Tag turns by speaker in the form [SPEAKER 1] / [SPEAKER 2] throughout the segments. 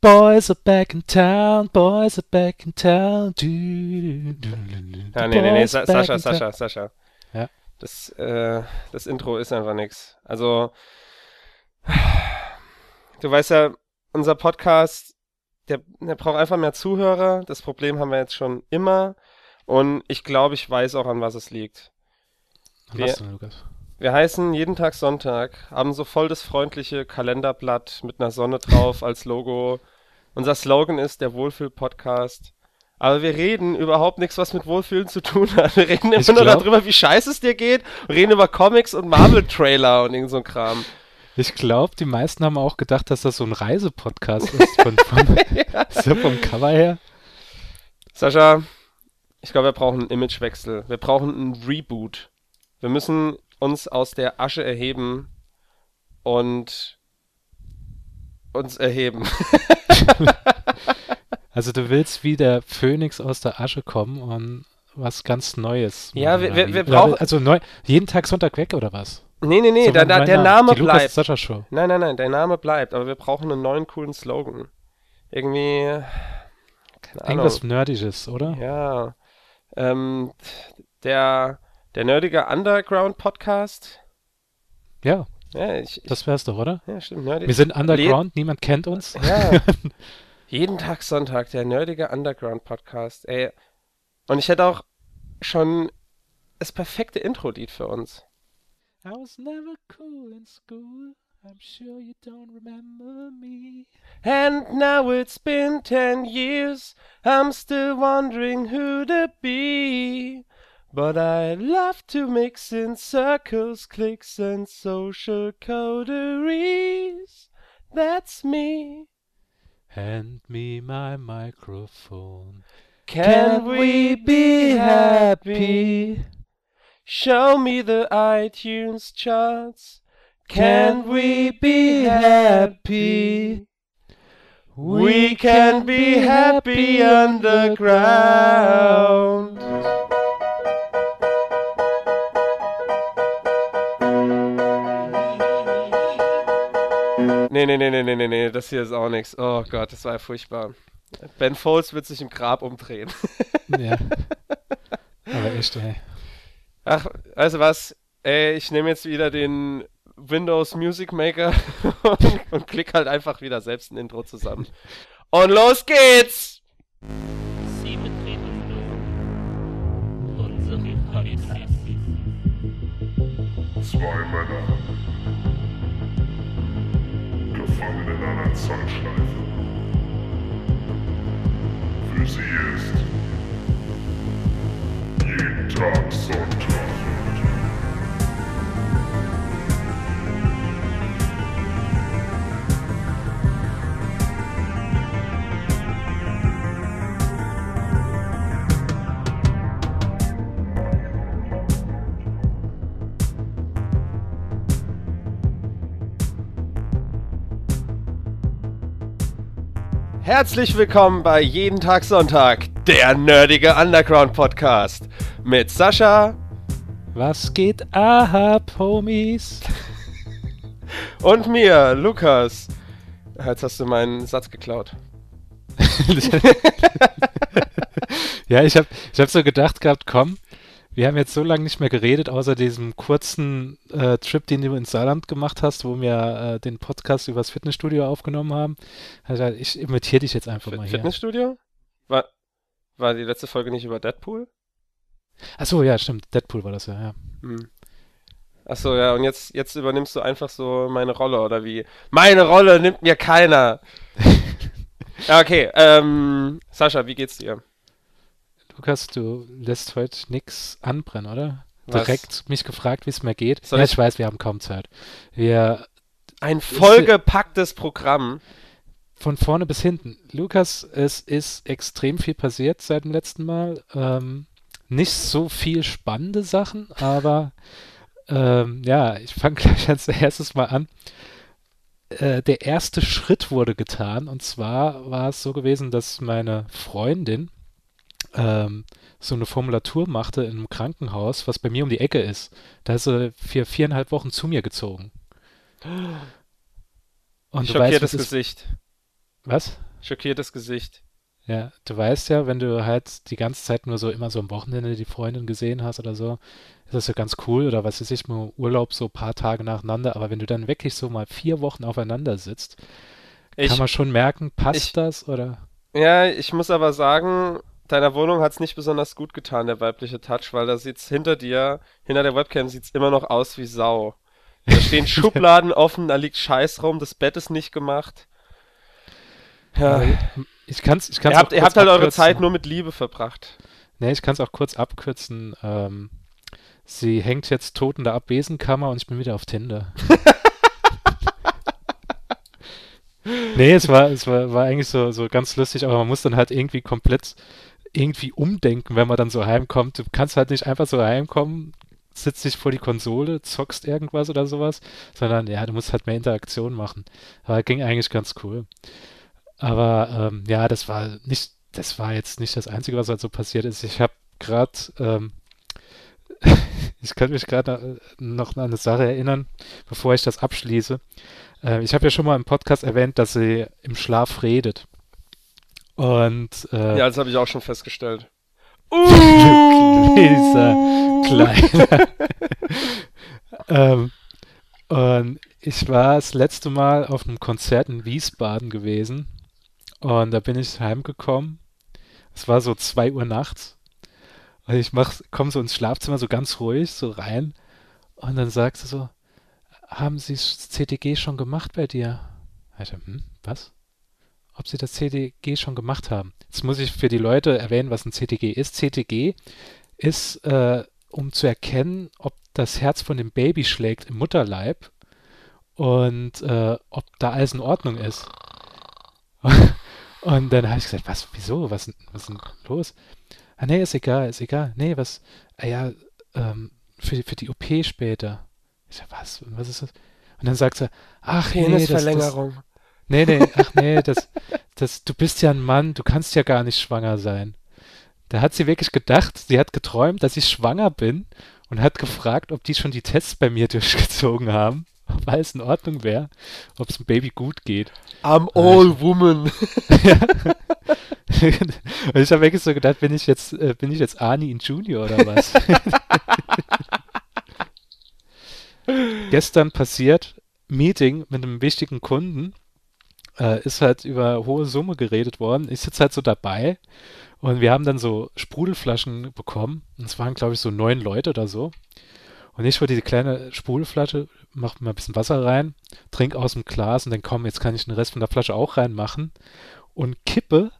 [SPEAKER 1] Boys are back in town, boys are back in town. Du, du, du,
[SPEAKER 2] ja, nee, nee, nee, Sa Sascha, Sascha, Sascha.
[SPEAKER 1] Ja.
[SPEAKER 2] Das, äh, das Intro ist einfach nix. Also, du weißt ja, unser Podcast, der, der braucht einfach mehr Zuhörer. Das Problem haben wir jetzt schon immer. Und ich glaube, ich weiß auch, an was es liegt.
[SPEAKER 1] Wir, was denn, Lukas?
[SPEAKER 2] Wir heißen jeden Tag Sonntag, haben so voll das freundliche Kalenderblatt mit einer Sonne drauf als Logo. Unser Slogan ist der Wohlfühl-Podcast. Aber wir reden überhaupt nichts, was mit Wohlfühlen zu tun hat. Wir reden immer nur darüber, wie scheiße es dir geht. Wir reden über Comics und Marvel-Trailer und irgend so ein Kram.
[SPEAKER 1] Ich glaube, die meisten haben auch gedacht, dass das so ein Reisepodcast ist. Von, von, ja. So vom Cover her.
[SPEAKER 2] Sascha, ich glaube, wir brauchen einen Imagewechsel. Wir brauchen einen Reboot. Wir müssen uns aus der Asche erheben und uns erheben.
[SPEAKER 1] also du willst wie der Phönix aus der Asche kommen und was ganz Neues.
[SPEAKER 2] Ja, wir, wir, wir brauchen...
[SPEAKER 1] Also neu, jeden Tag Sonntag weg oder was?
[SPEAKER 2] Nee, nee, nee, so da, da, der Name
[SPEAKER 1] die
[SPEAKER 2] bleibt.
[SPEAKER 1] Sascha Show.
[SPEAKER 2] Nein, nein, nein, der Name bleibt, aber wir brauchen einen neuen coolen Slogan. Irgendwie...
[SPEAKER 1] Keine Ahnung. Irgendwas Nerdisches, oder?
[SPEAKER 2] Ja. Ähm, der der nerdige Underground-Podcast.
[SPEAKER 1] Ja.
[SPEAKER 2] ja ich,
[SPEAKER 1] das wär's doch, oder?
[SPEAKER 2] Ja, stimmt. Nerdig.
[SPEAKER 1] Wir sind Underground, Le niemand kennt uns.
[SPEAKER 2] Ja. Jeden Tag Sonntag, der nerdige Underground-Podcast. Ey. Und ich hätte auch schon das perfekte Intro-Lied für uns.
[SPEAKER 1] I was never cool in school. I'm sure you don't remember me.
[SPEAKER 2] And now it's been ten years. I'm still wondering who to be. But I love to mix in circles, clicks, and social coteries. That's me.
[SPEAKER 1] Hand me my microphone.
[SPEAKER 2] Can, Can we be happy? Show me the iTunes charts. Can we be happy? We can be happy underground. Nee, nee, nee, nee, nee, nee, nee, das hier ist auch nichts. Oh Gott, das war ja furchtbar. Ben Folds wird sich im Grab umdrehen.
[SPEAKER 1] ja. Aber echt, ey.
[SPEAKER 2] Ach, also was? Ey, ich nehme jetzt wieder den Windows Music Maker und, und klick halt einfach wieder selbst ein Intro zusammen. Und los geht's! Sie betreten nun unsere Podcast. Zwei Männer einer Zeitschleife. Für sie ist jeden Tag Sonntag. Herzlich willkommen bei Jeden Tag Sonntag, der nerdige Underground Podcast mit Sascha.
[SPEAKER 1] Was geht ab, Homies?
[SPEAKER 2] Und mir, Lukas. Jetzt hast du meinen Satz geklaut.
[SPEAKER 1] ja, ich habe ich hab so gedacht gehabt, komm, wir haben jetzt so lange nicht mehr geredet, außer diesem kurzen äh, Trip, den du ins Saarland gemacht hast, wo wir äh, den Podcast übers Fitnessstudio aufgenommen haben. Also ich imitiere dich jetzt einfach F mal
[SPEAKER 2] hier. Fitnessstudio? War, war die letzte Folge nicht über Deadpool?
[SPEAKER 1] Achso, ja, stimmt. Deadpool war das ja, ja.
[SPEAKER 2] Hm. Achso, ja, und jetzt, jetzt übernimmst du einfach so meine Rolle, oder wie? Meine Rolle nimmt mir keiner! ja, okay. Ähm, Sascha, wie geht's dir?
[SPEAKER 1] Lukas, du lässt heute nichts anbrennen, oder?
[SPEAKER 2] Was?
[SPEAKER 1] Direkt mich gefragt, wie es mir geht.
[SPEAKER 2] Soll
[SPEAKER 1] ja,
[SPEAKER 2] ich,
[SPEAKER 1] ich weiß, wir haben kaum Zeit. Wir
[SPEAKER 2] ein vollgepacktes Programm.
[SPEAKER 1] Von vorne bis hinten. Lukas, es ist extrem viel passiert seit dem letzten Mal. Ähm, nicht so viel spannende Sachen, aber ähm, ja, ich fange gleich als erstes mal an. Äh, der erste Schritt wurde getan und zwar war es so gewesen, dass meine Freundin ähm, so eine Formulatur machte in einem Krankenhaus, was bei mir um die Ecke ist. Da ist sie für viereinhalb Wochen zu mir gezogen.
[SPEAKER 2] Und Schockiertes weißt, Gesicht.
[SPEAKER 1] Was?
[SPEAKER 2] Schockiertes Gesicht.
[SPEAKER 1] Ja, du weißt ja, wenn du halt die ganze Zeit nur so immer so am Wochenende die Freundin gesehen hast oder so, ist das ja ganz cool oder was weiß ich, mal Urlaub so ein paar Tage nacheinander, aber wenn du dann wirklich so mal vier Wochen aufeinander sitzt,
[SPEAKER 2] Ich,
[SPEAKER 1] kann man schon merken, passt
[SPEAKER 2] ich-
[SPEAKER 1] das oder?
[SPEAKER 2] ja, ich muss aber sagen, deiner Wohnung hat's nicht besonders gut getan, der weibliche Touch, weil da sieht's hinter dir, hinter der Webcam sieht's immer noch aus wie Sau. Da stehen Schubladen offen, da liegt Scheiß rum, das Bett ist nicht gemacht. Ja.
[SPEAKER 1] Ich kann's, ich kann's
[SPEAKER 2] Ihr habt, ihr habt halt eure
[SPEAKER 1] abkürzen.
[SPEAKER 2] Zeit nur mit Liebe verbracht.
[SPEAKER 1] Nee, ich kann es auch kurz abkürzen. Ähm, sie hängt jetzt tot in der Abwesenkammer und ich bin wieder auf Tinder. nee, es war, es war, war eigentlich so, so ganz lustig, aber man muss dann halt irgendwie komplett irgendwie umdenken, wenn man dann so heimkommt. Du kannst halt nicht einfach so heimkommen, sitzt dich vor die Konsole, zockst irgendwas oder sowas, sondern ja, du musst halt mehr Interaktion machen. Aber ging eigentlich ganz cool. Aber ähm, ja, das war nicht, das war jetzt nicht das Einzige, was halt so passiert ist. Ich habe gerade, ähm, ich kann mich gerade noch an eine Sache erinnern, bevor ich das abschließe. Äh, ich habe ja schon mal im Podcast erwähnt, dass sie im Schlaf redet. Und äh,
[SPEAKER 2] Ja, das habe ich auch schon festgestellt.
[SPEAKER 1] Dieser Kleiner. ähm, und ich war das letzte Mal auf einem Konzert in Wiesbaden gewesen und da bin ich heimgekommen. Es war so 2 Uhr nachts und ich komme so ins Schlafzimmer so ganz ruhig so rein und dann sagt sie so, haben Sie das CTG schon gemacht bei dir? Ich dachte, hm, was? Ob Sie das CTG schon gemacht haben? Jetzt muss ich für die Leute erwähnen, was ein CTG ist. CTG ist, äh, um zu erkennen, ob das Herz von dem Baby schlägt im Mutterleib und äh, ob da alles in Ordnung ist. Und dann habe ich gesagt, was, wieso, was, was ist denn los? Ah, nee, ist egal, ist egal. Nee, was, ah ja, ähm, für, für die OP später. Ich sag, was, was ist das? Und dann sagt sie, ach nee, das, das. Nee, nee, ach nee, das, das, du bist ja ein Mann, du kannst ja gar nicht schwanger sein. Da hat sie wirklich gedacht, sie hat geträumt, dass ich schwanger bin und hat gefragt, ob die schon die Tests bei mir durchgezogen haben, ob alles in Ordnung wäre, ob es dem Baby gut geht.
[SPEAKER 2] I'm all woman.
[SPEAKER 1] und ich habe wirklich so gedacht, bin ich jetzt, äh, bin ich jetzt Arnie in Junior oder was? Gestern passiert, Meeting mit einem wichtigen Kunden, äh, ist halt über hohe Summe geredet worden. Ich sitze halt so dabei und wir haben dann so Sprudelflaschen bekommen. Und es waren, glaube ich, so neun Leute oder so. Und ich wurde diese kleine Sprudelflasche, mach mal ein bisschen Wasser rein, trink aus dem Glas und dann komm, jetzt kann ich den Rest von der Flasche auch reinmachen und kippe,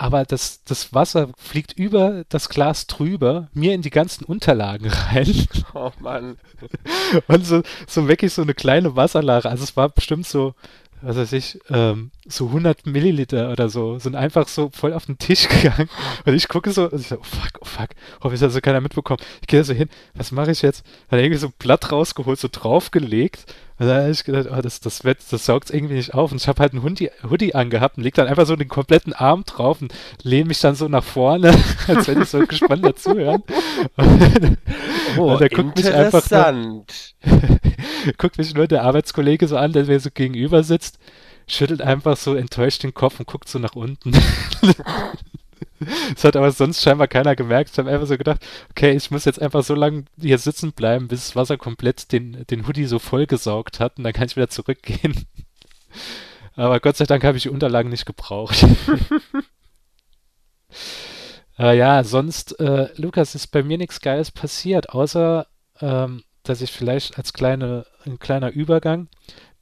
[SPEAKER 1] aber das, das Wasser fliegt über das Glas drüber, mir in die ganzen Unterlagen rein.
[SPEAKER 2] Oh Mann.
[SPEAKER 1] Und so, so wirklich so eine kleine Wasserlache. Also es war bestimmt so, was weiß ich, ähm, so 100 Milliliter oder so, sind einfach so voll auf den Tisch gegangen. Und ich gucke so, und ich so, oh fuck, oh fuck, hoffentlich hat so keiner mitbekommen. Ich gehe da so hin, was mache ich jetzt? Dann irgendwie so ein Blatt rausgeholt, so draufgelegt. Und dann habe ich gedacht, oh, das, das, wird, das saugt irgendwie nicht auf. Und ich habe halt einen Hoodie, Hoodie angehabt und leg dann einfach so den kompletten Arm drauf und lehne mich dann so nach vorne, als wenn ich so gespannt dazuhören. Und,
[SPEAKER 2] Oh,
[SPEAKER 1] und der guckt mich einfach nur, guckt mich nur der Arbeitskollege so an, der mir so gegenüber sitzt, schüttelt einfach so enttäuscht den Kopf und guckt so nach unten. Das hat aber sonst scheinbar keiner gemerkt. Ich habe einfach so gedacht, okay, ich muss jetzt einfach so lange hier sitzen bleiben, bis das Wasser komplett den, den Hoodie so vollgesaugt hat und dann kann ich wieder zurückgehen. Aber Gott sei Dank habe ich die Unterlagen nicht gebraucht. äh, ja, sonst, äh, Lukas, ist bei mir nichts Geiles passiert, außer, ähm, dass ich vielleicht als kleine, ein kleiner Übergang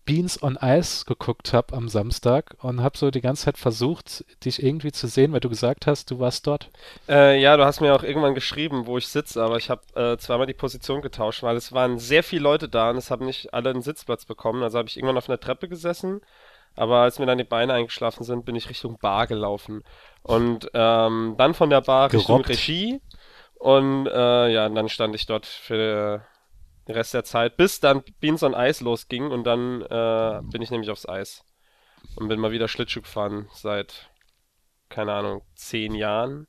[SPEAKER 1] Beans on Ice geguckt habe am Samstag und habe so die ganze Zeit versucht, dich irgendwie zu sehen, weil du gesagt hast, du warst dort.
[SPEAKER 2] Äh, ja, du hast mir auch irgendwann geschrieben, wo ich sitze, aber ich habe äh, zweimal die Position getauscht, weil es waren sehr viele Leute da und es haben nicht alle einen Sitzplatz bekommen. Also habe ich irgendwann auf einer Treppe gesessen, aber als mir dann die Beine eingeschlafen sind, bin ich Richtung Bar gelaufen. Und ähm, dann von der Bar Richtung
[SPEAKER 1] Gerockt.
[SPEAKER 2] Regie und äh, ja, und dann stand ich dort für den Rest der Zeit, bis dann Beans on Eis losging und dann äh, bin ich nämlich aufs Eis und bin mal wieder Schlittschuh gefahren seit, keine Ahnung, zehn Jahren.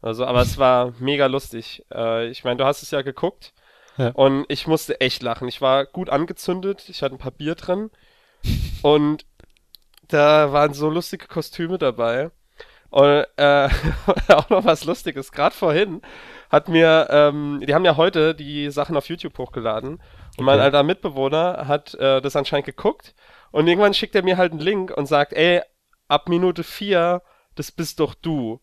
[SPEAKER 2] Also, aber es war mega lustig. Äh, ich meine, du hast es ja geguckt
[SPEAKER 1] Ja.
[SPEAKER 2] und ich musste echt lachen. Ich war gut angezündet, ich hatte ein paar Bier drin und da waren so lustige Kostüme dabei. Und äh, auch noch was Lustiges. Gerade vorhin hat mir, ähm, die haben ja heute die Sachen auf YouTube hochgeladen. Und mein
[SPEAKER 1] Okay.
[SPEAKER 2] alter Mitbewohner hat äh, das anscheinend geguckt. Und irgendwann schickt er mir halt einen Link und sagt, ey, ab Minute 4, das bist doch du.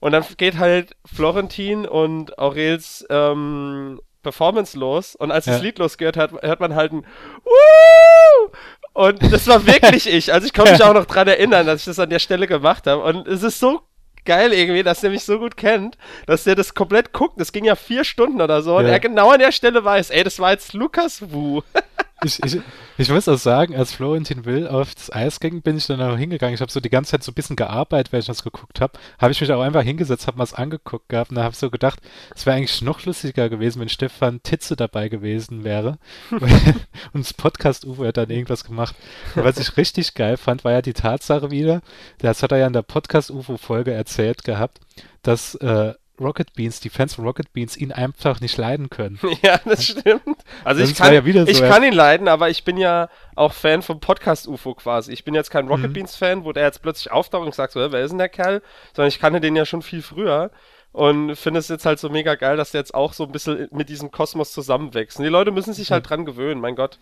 [SPEAKER 2] Und dann geht halt Florentin und Aurels ähm, Performance los. Und als das
[SPEAKER 1] Ja.
[SPEAKER 2] Lied losgehört hat, hört man halt ein Woo! Und das war wirklich ich. Also ich kann mich auch noch dran erinnern, dass ich das an der Stelle gemacht habe. Und es ist so geil irgendwie, dass der mich so gut kennt, dass der das komplett guckt. Das ging ja vier Stunden oder so. Und
[SPEAKER 1] Ja.
[SPEAKER 2] er genau an der Stelle weiß, ey, das war jetzt Lukas Wu.
[SPEAKER 1] Ich, ich, ich muss auch sagen, als Florentin Will auf das Eis ging, bin ich dann auch hingegangen. Ich habe so die ganze Zeit so ein bisschen gearbeitet, während ich das geguckt habe. Habe ich mich auch einfach hingesetzt, habe mal es angeguckt gehabt und habe so gedacht, es wäre eigentlich noch lustiger gewesen, wenn Stefan Titze dabei gewesen wäre. und das Podcast-UFO hätte dann irgendwas gemacht. Und was ich richtig geil fand, war ja die Tatsache wieder, das hat er ja in der Podcast-UFO-Folge erzählt gehabt, dass äh, Rocket Beans, die Fans von Rocket Beans ihn einfach nicht leiden können.
[SPEAKER 2] ja, das stimmt. Also
[SPEAKER 1] Das
[SPEAKER 2] ich kann,
[SPEAKER 1] ja so,
[SPEAKER 2] ich
[SPEAKER 1] ja.
[SPEAKER 2] kann ihn leiden, aber ich bin ja auch Fan vom Podcast UFO quasi. Ich bin jetzt kein Rocket
[SPEAKER 1] Mhm.
[SPEAKER 2] Beans Fan, wo der jetzt plötzlich auftaucht und sagt so, "Hä, wer ist denn der Kerl? Sondern ich kannte den ja schon viel früher und finde es jetzt halt so mega geil, dass der jetzt auch so ein bisschen mit diesem Kosmos zusammenwächst. Und die Leute müssen sich halt dran gewöhnen, mein Gott.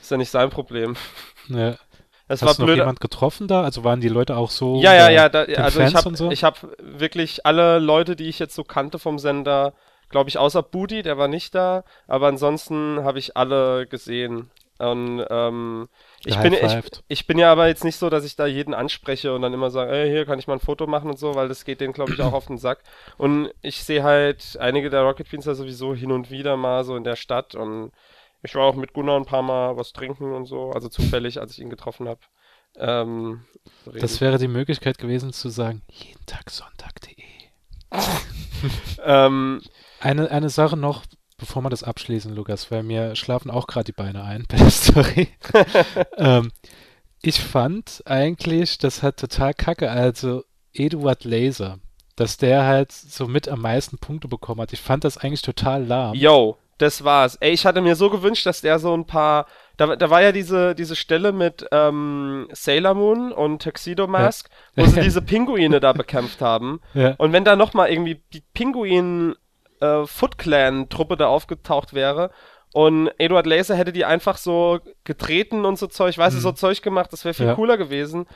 [SPEAKER 2] Ist ja nicht sein Problem.
[SPEAKER 1] Ja.
[SPEAKER 2] Es
[SPEAKER 1] Hast du noch jemand getroffen da? Also waren die Leute auch so
[SPEAKER 2] Ja, ja, ja, da, also ich
[SPEAKER 1] Fans
[SPEAKER 2] habe
[SPEAKER 1] und so?
[SPEAKER 2] ich hab wirklich alle Leute, die ich jetzt so kannte vom Sender, glaube ich, außer Budi, der war nicht da, aber ansonsten habe ich alle gesehen. Und ähm, ich, bin, ich, ich bin ja aber jetzt nicht so, dass ich da jeden anspreche und dann immer sage, ey, hier kann ich mal ein Foto machen und so, weil das geht denen, glaube ich, auch auf den Sack. Und ich sehe halt einige der Rocket Beans da sowieso hin und wieder mal so in der Stadt und ich war auch mit Gunnar ein paar Mal was trinken und so, also zufällig, als ich ihn getroffen habe. Ähm.
[SPEAKER 1] Das wäre die Möglichkeit gewesen zu sagen, jeden Tag Sonntag.de.
[SPEAKER 2] ähm,
[SPEAKER 1] Eine, eine Sache noch, bevor wir das abschließen, Lukas, weil mir schlafen auch gerade die Beine ein bei der Story. ähm, ich fand eigentlich, das hat total kacke, also Eduard Laser, dass der halt so mit am meisten Punkte bekommen hat. Ich fand das eigentlich total lahm.
[SPEAKER 2] Yo, das war's. Ey, ich hatte mir so gewünscht, dass der so ein paar. Da, da war ja diese, diese Stelle mit ähm, Sailor Moon und Tuxedo Mask, wo sie diese Pinguine da bekämpft haben.
[SPEAKER 1] Ja.
[SPEAKER 2] Und wenn da nochmal irgendwie die Pinguin äh, Foot Clan Truppe da aufgetaucht wäre und Eduard Laser hätte die einfach so getreten und so Zeug, weißt du,
[SPEAKER 1] Mhm.
[SPEAKER 2] so Zeug gemacht, das wäre viel
[SPEAKER 1] Ja.
[SPEAKER 2] cooler gewesen.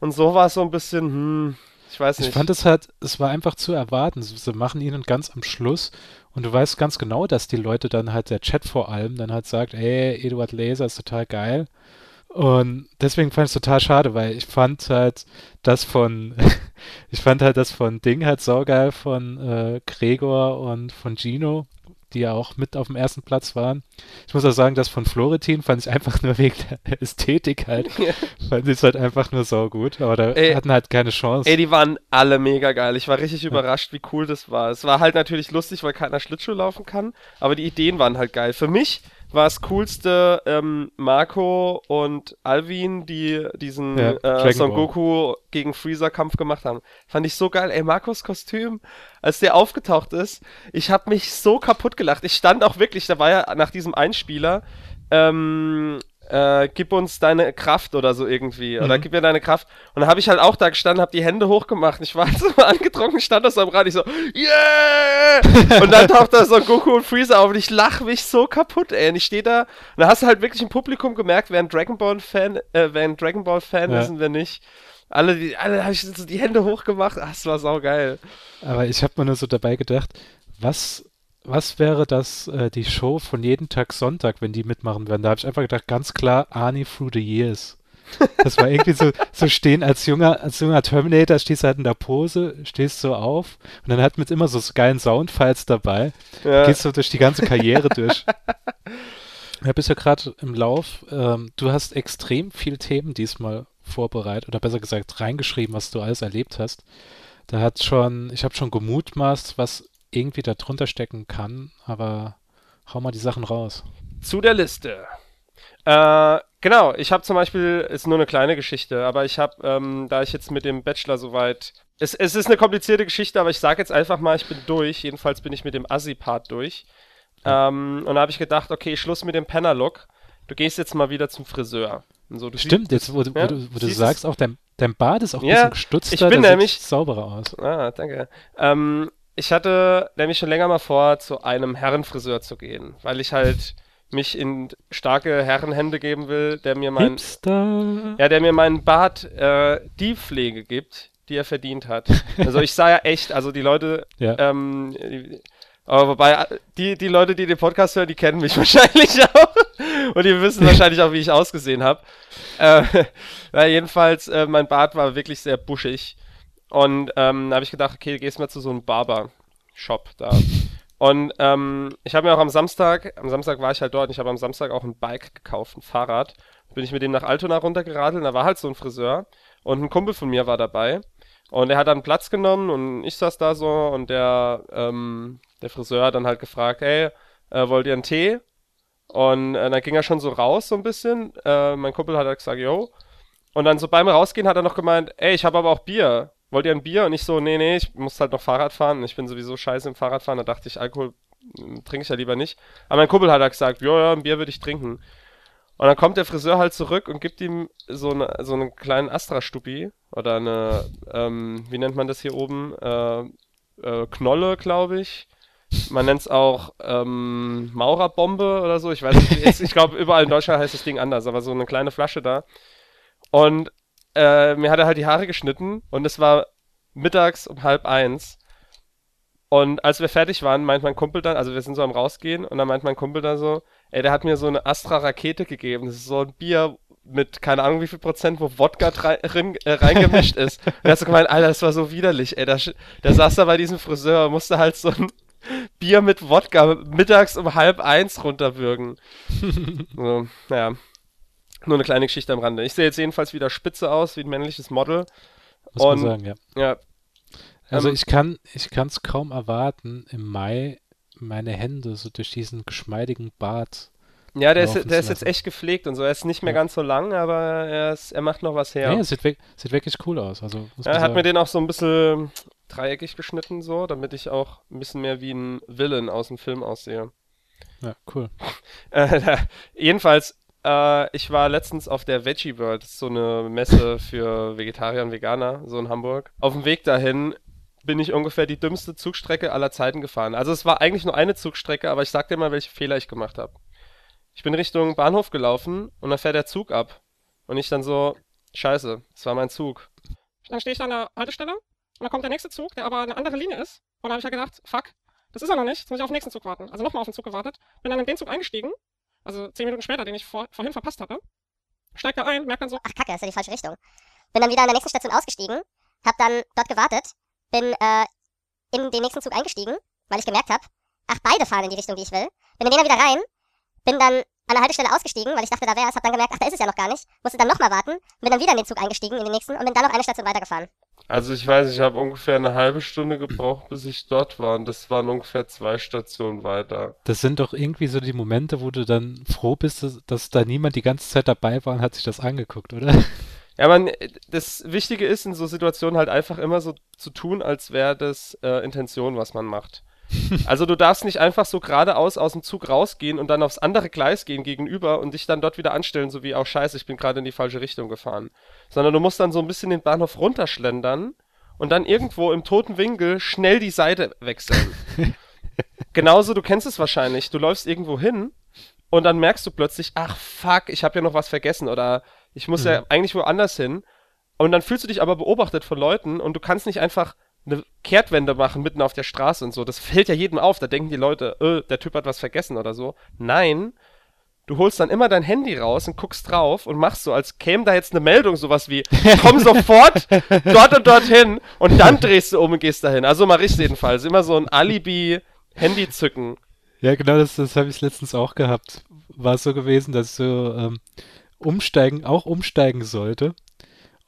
[SPEAKER 2] Und so war es so ein bisschen, hm, ich weiß nicht.
[SPEAKER 1] Ich fand es halt, es war einfach zu erwarten. Sie, machen ihn ganz am Schluss und du weißt ganz genau, dass die Leute dann halt, der Chat vor allem, dann halt sagt, ey, Eduard Laser ist total geil. Und deswegen fand ich es total schade, weil ich fand halt das von, ich fand halt das von Ding halt saugeil von äh, Gregor und von Gino, die ja auch mit auf dem ersten Platz waren. Ich muss auch sagen, das von Florentin fand ich einfach nur wegen der Ästhetik halt, fand ich es halt einfach nur saugut, aber da
[SPEAKER 2] Ey,
[SPEAKER 1] hatten halt keine Chance.
[SPEAKER 2] Ey, die waren alle mega geil. Ich war richtig überrascht, wie cool das war. Es war halt natürlich lustig, weil keiner Schlittschuh laufen kann, aber die Ideen waren halt geil. Für mich war das coolste ähm, Marco und Alvin, die diesen
[SPEAKER 1] Ja,
[SPEAKER 2] äh, Son. Goku gegen Freezer Kampf gemacht haben. Fand ich so geil. Ey, Marcos Kostüm, als der aufgetaucht ist, ich hab mich so kaputt gelacht. Ich stand auch wirklich, da war ja nach diesem Einspieler, ähm, äh, gib uns deine Kraft oder so irgendwie. Oder
[SPEAKER 1] Mhm.
[SPEAKER 2] gib mir deine Kraft. Und dann habe ich halt auch da gestanden, habe die Hände hochgemacht. Ich war halt so angetrunken, stand das am Rad. Ich so, yeah! Und dann taucht da so ein Goku und Freezer auf und ich lache mich so kaputt, ey. Und ich stehe da und da hast du halt wirklich im Publikum gemerkt, wer ein Dragon Ball Fan, äh, wer ein Dragon Ball Fan
[SPEAKER 1] Ja.
[SPEAKER 2] ist und wer nicht. Alle, die, alle habe ich so die Hände hochgemacht. Ach, das war saugeil.
[SPEAKER 1] Aber ich habe mir nur so dabei gedacht, was, was wäre das, äh, die Show von jeden Tag Sonntag, wenn die mitmachen würden? Da habe ich einfach gedacht, ganz klar, Arnie through the years. Das war irgendwie so, so stehen als junger, als junger Terminator, stehst halt in der Pose, stehst so auf und dann hat man immer so geilen Soundfiles dabei,
[SPEAKER 2] Ja.
[SPEAKER 1] gehst so durch die ganze Karriere durch. Ja, bist ja gerade im Lauf. Ähm, du hast extrem viel Themen diesmal vorbereitet oder besser gesagt reingeschrieben, was du alles erlebt hast. Da hat schon, ich habe schon gemutmaßt, was irgendwie da drunter stecken kann, aber hau mal die Sachen raus.
[SPEAKER 2] zu der Liste. Äh, genau, ich habe zum Beispiel, ist nur eine kleine Geschichte, aber ich habe, ähm, da ich jetzt mit dem Bachelor soweit, es, es ist eine komplizierte Geschichte, aber ich sage jetzt einfach mal, ich bin durch. Jedenfalls bin ich mit dem Assi-Part durch. Ähm, und da habe ich gedacht, okay, Schluss mit dem Penner-Look. Du gehst jetzt mal wieder zum Friseur. So,
[SPEAKER 1] Stimmt, siehst, jetzt wo, ja, du, wo du sagst, auch dein, dein Bart ist auch ein
[SPEAKER 2] ja,
[SPEAKER 1] bisschen gestutzt.
[SPEAKER 2] Ich bin nämlich
[SPEAKER 1] sauberer aus.
[SPEAKER 2] Ah, danke. Ähm, ich hatte nämlich schon länger mal vor, zu einem Herrenfriseur zu gehen, weil ich halt mich in starke Herrenhände geben will, der mir mein
[SPEAKER 1] Hipster.
[SPEAKER 2] ja, der mir meinen Bart äh, die Pflege gibt, die er verdient hat. Also ich sah ja echt, also die Leute,
[SPEAKER 1] ja.
[SPEAKER 2] ähm, aber wobei, die, die Leute, die den Podcast hören, die kennen mich wahrscheinlich auch. Und die wissen wahrscheinlich auch, wie ich ausgesehen habe. Äh, jedenfalls, äh, mein Bart war wirklich sehr buschig. Und ähm, da habe ich gedacht, okay, gehst mal zu so einem Barber-Shop da. Und ähm, ich habe mir auch am Samstag, am Samstag war ich halt dort, und ich habe am Samstag auch ein Bike gekauft, ein Fahrrad. Bin ich mit dem nach Altona runtergeradelt, und da war halt so ein Friseur. Und ein Kumpel von mir war dabei. Und er hat dann Platz genommen und ich saß da so und der, ähm, der Friseur hat dann halt gefragt, hey, äh, wollt ihr einen Tee? Und äh, dann ging er schon so raus so ein bisschen. Äh, mein Kumpel hat halt gesagt, yo. Und dann so beim Rausgehen hat er noch gemeint, ey, ich habe aber auch Bier. Wollt ihr ein Bier? Und ich so, nee, nee, ich muss halt noch Fahrrad fahren. Ich bin sowieso scheiße im Fahrradfahren. Da dachte ich, Alkohol hm, trinke ich ja lieber nicht. Aber mein Kumpel hat halt gesagt, jo, ja, ein Bier würde ich trinken. Und dann kommt der Friseur halt zurück und gibt ihm so, eine, so einen kleinen Astra-Stupi oder eine, ähm, wie nennt man das hier oben? Äh, äh, Knolle, glaube ich. Man nennt es auch ähm, Maurerbombe oder so. Ich weiß nicht. ich glaube, überall in Deutschland heißt das Ding anders, aber so eine kleine Flasche da. Und äh, mir hat er halt die Haare geschnitten und es war mittags um halb eins. Und als wir fertig waren, meint mein Kumpel dann, also wir sind so am rausgehen und dann meint mein Kumpel dann so, ey, der hat mir so eine Astra-Rakete gegeben. Das ist so ein Bier mit keine Ahnung wie viel Prozent, wo Wodka rein, äh, reingemischt ist. Und er hat so gemeint, Alter, das war so widerlich, ey. Der, der saß da bei diesem Friseur und musste halt so ein Bier mit Wodka mittags um halb eins runterwürgen. so, naja. Nur eine kleine Geschichte am Rande. Ich sehe jetzt jedenfalls wieder spitze aus, wie ein männliches Model.
[SPEAKER 1] Muss und, man sagen, ja.
[SPEAKER 2] ja
[SPEAKER 1] also ähm, ich kann ich es kaum erwarten, im Mai meine Hände so durch diesen geschmeidigen Bart.
[SPEAKER 2] Ja, der ist, der ist jetzt echt gepflegt und so. Er ist nicht mehr ja. ganz so lang, aber er, ist, er macht noch was her.
[SPEAKER 1] Ja, es sieht, sieht wirklich cool aus. Also,
[SPEAKER 2] ja, er hat mir den auch so ein bisschen dreieckig geschnitten, so, damit ich auch ein bisschen mehr wie ein Villain aus dem Film aussehe.
[SPEAKER 1] Ja, cool.
[SPEAKER 2] äh, jedenfalls, äh, ich war letztens auf der Veggie World, so eine Messe für Vegetarier und Veganer, so in Hamburg. Auf dem Weg dahin bin ich ungefähr die dümmste Zugstrecke aller Zeiten gefahren. Also es war eigentlich nur eine Zugstrecke, aber ich sag dir mal, welche Fehler ich gemacht habe. Ich bin Richtung Bahnhof gelaufen und dann fährt der Zug ab. Und ich dann so, scheiße, das war mein Zug.
[SPEAKER 3] Dann stehe ich an der Haltestelle und dann kommt der nächste Zug, der aber eine andere Linie ist. Und dann habe ich ja gedacht, fuck, das ist er noch nicht, jetzt muss ich auf den nächsten Zug warten. Also nochmal auf den Zug gewartet, bin dann in den Zug eingestiegen, also zehn Minuten später, den ich vor, vorhin verpasst hatte. Steig da ein, merkt dann so,
[SPEAKER 4] ach kacke, ist ja die falsche Richtung. Bin dann wieder an der nächsten Station ausgestiegen, hab dann dort gewartet, bin äh, in den nächsten Zug eingestiegen, weil ich gemerkt habe, ach, beide fahren in die Richtung, die ich will. Bin in den dann wieder rein, bin dann an der Haltestelle ausgestiegen, weil ich dachte, da wäre es, hab dann gemerkt, ach, da ist es ja noch gar nicht. Musste dann nochmal warten, bin dann wieder in den Zug eingestiegen, in den nächsten, und bin dann noch eine Station weitergefahren.
[SPEAKER 5] Also ich weiß, ich habe ungefähr eine halbe Stunde gebraucht, bis ich dort war. Und das waren ungefähr zwei Stationen weiter.
[SPEAKER 1] Das sind doch irgendwie so die Momente, wo du dann froh bist, dass, dass da niemand die ganze Zeit dabei war und hat sich das angeguckt, oder?
[SPEAKER 2] Ja, man, das Wichtige ist in so Situationen halt einfach immer so zu tun, als wäre das äh, Intention, was man macht. Also du darfst nicht einfach so geradeaus aus dem Zug rausgehen und dann aufs andere Gleis gehen gegenüber und dich dann dort wieder anstellen, so wie auch scheiße, ich bin gerade in die falsche Richtung gefahren. Sondern du musst dann so ein bisschen den Bahnhof runterschlendern und dann irgendwo im toten Winkel schnell die Seite wechseln. Genauso, du kennst es wahrscheinlich, du läufst irgendwo hin und dann merkst du plötzlich, ach fuck, ich habe ja noch was vergessen oder ich muss mhm. ja eigentlich woanders hin. Und dann fühlst du dich aber beobachtet von Leuten und du kannst nicht einfach eine Kehrtwende machen mitten auf der Straße und so. Das fällt ja jedem auf. Da denken die Leute, äh, der Typ hat was vergessen oder so. Nein, du holst dann immer dein Handy raus und guckst drauf und machst so, als käme da jetzt eine Meldung, sowas wie, komm sofort dort und dorthin und dann drehst du um und gehst dahin. Also mache ich jedenfalls. Immer so ein Alibi-Handy zücken.
[SPEAKER 1] Ja, genau, das, das habe ich letztens auch gehabt. War es so gewesen, dass so ähm, umsteigen, auch umsteigen sollte.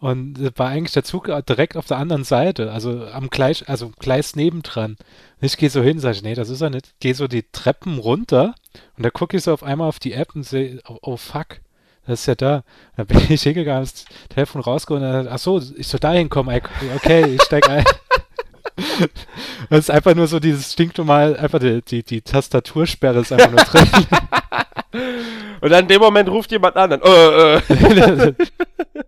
[SPEAKER 1] Und war eigentlich der Zug direkt auf der anderen Seite, also am Gleis, also Gleis nebendran. Und ich gehe so hin, sage ich, nee, das ist er nicht. Gehe so die Treppen runter und da gucke ich so auf einmal auf die App und sehe, oh, oh, fuck, das ist ja da. Da bin ich hingegangen, das Telefon rausgeholt und dann, ach so, ich soll da hinkommen, okay, ich steig ein. das ist einfach nur so dieses stinknormal, einfach die, die, die Tastatursperre ist einfach nur drin.
[SPEAKER 2] Und dann in dem Moment ruft jemand an, dann, äh, äh.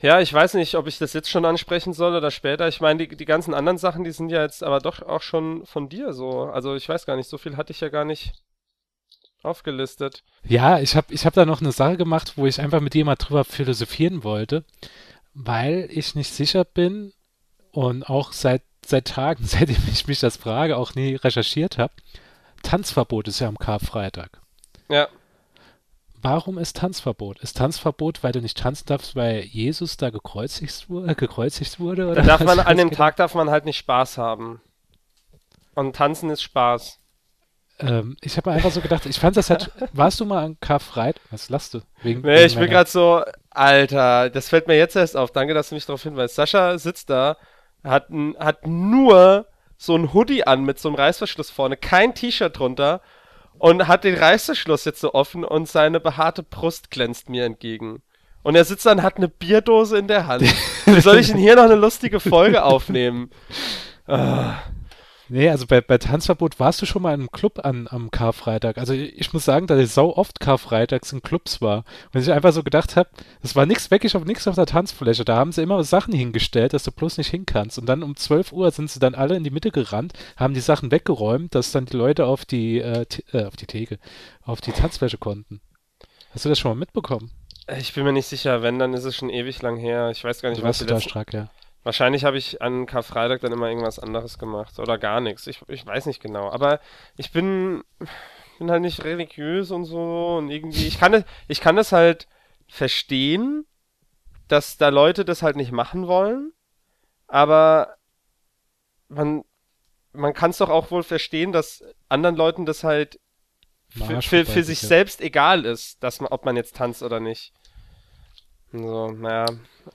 [SPEAKER 2] Ja, ich weiß nicht, ob ich das jetzt schon ansprechen soll oder später. Ich meine, die, die ganzen anderen Sachen, die sind ja jetzt aber doch auch schon von dir so. Also ich weiß gar nicht, so viel hatte ich ja gar nicht aufgelistet.
[SPEAKER 1] Ja, ich habe ich hab da noch eine Sache gemacht, wo ich einfach mit dir mal drüber philosophieren wollte, weil ich nicht sicher bin und auch seit, seit Tagen, seitdem ich mich das frage, auch nie recherchiert habe. Tanzverbot ist ja am Karfreitag.
[SPEAKER 2] Ja.
[SPEAKER 1] Warum ist Tanzverbot? Ist Tanzverbot, weil du nicht tanzen darfst, weil Jesus da gekreuzigt, äh, gekreuzigt wurde? Oder
[SPEAKER 2] Da darf man, an dem
[SPEAKER 1] geht?
[SPEAKER 2] Tag darf man halt nicht Spaß haben. Und tanzen ist Spaß.
[SPEAKER 1] Ähm, ich habe mir einfach so gedacht, ich fand das halt. Warst du mal an Karfreitag? Was lachst du? Wegen,
[SPEAKER 2] Nee,
[SPEAKER 1] wegen
[SPEAKER 2] ich bin gerade so, Alter, das fällt mir jetzt erst auf. Danke, dass du mich darauf hinweist. Sascha sitzt da, hat, hat nur so ein Hoodie an mit so einem Reißverschluss vorne, kein T-Shirt drunter und hat den Reißverschluss jetzt so offen und seine behaarte Brust glänzt mir entgegen. Und er sitzt da und hat eine Bierdose in der Hand. Wie soll ich denn hier noch eine lustige Folge aufnehmen? Ah,
[SPEAKER 1] Nee, also bei, bei Tanzverbot warst du schon mal in einem Club an, am Karfreitag. Also ich, ich muss sagen, dass ich sau oft Karfreitags in Clubs war. Und ich einfach so gedacht habe, es war nichts wirklich auf nichts auf der Tanzfläche. Da haben sie immer Sachen hingestellt, dass du bloß nicht hin kannst. Und dann um 12 Uhr sind sie dann alle in die Mitte gerannt, haben die Sachen weggeräumt, dass dann die Leute auf die, äh, äh, auf die Theke, auf die Tanzfläche konnten. Hast du das schon mal mitbekommen?
[SPEAKER 2] ich bin mir nicht sicher, wenn, dann ist es schon ewig lang her. Ich weiß gar nicht,
[SPEAKER 1] Du
[SPEAKER 2] was
[SPEAKER 1] warst
[SPEAKER 2] die
[SPEAKER 1] da stark, ja.
[SPEAKER 2] Wahrscheinlich habe ich an Karfreitag dann immer irgendwas anderes gemacht oder gar nichts. Ich, ich weiß nicht genau. Aber ich bin, bin halt nicht religiös und so und irgendwie, ich kann, es- ich kann das halt verstehen, dass da Leute das halt nicht machen wollen, aber man, man kann es doch auch wohl verstehen, dass anderen Leuten das halt für, für, für sich selbst egal ist, dass man, ob man jetzt tanzt oder nicht. So, naja,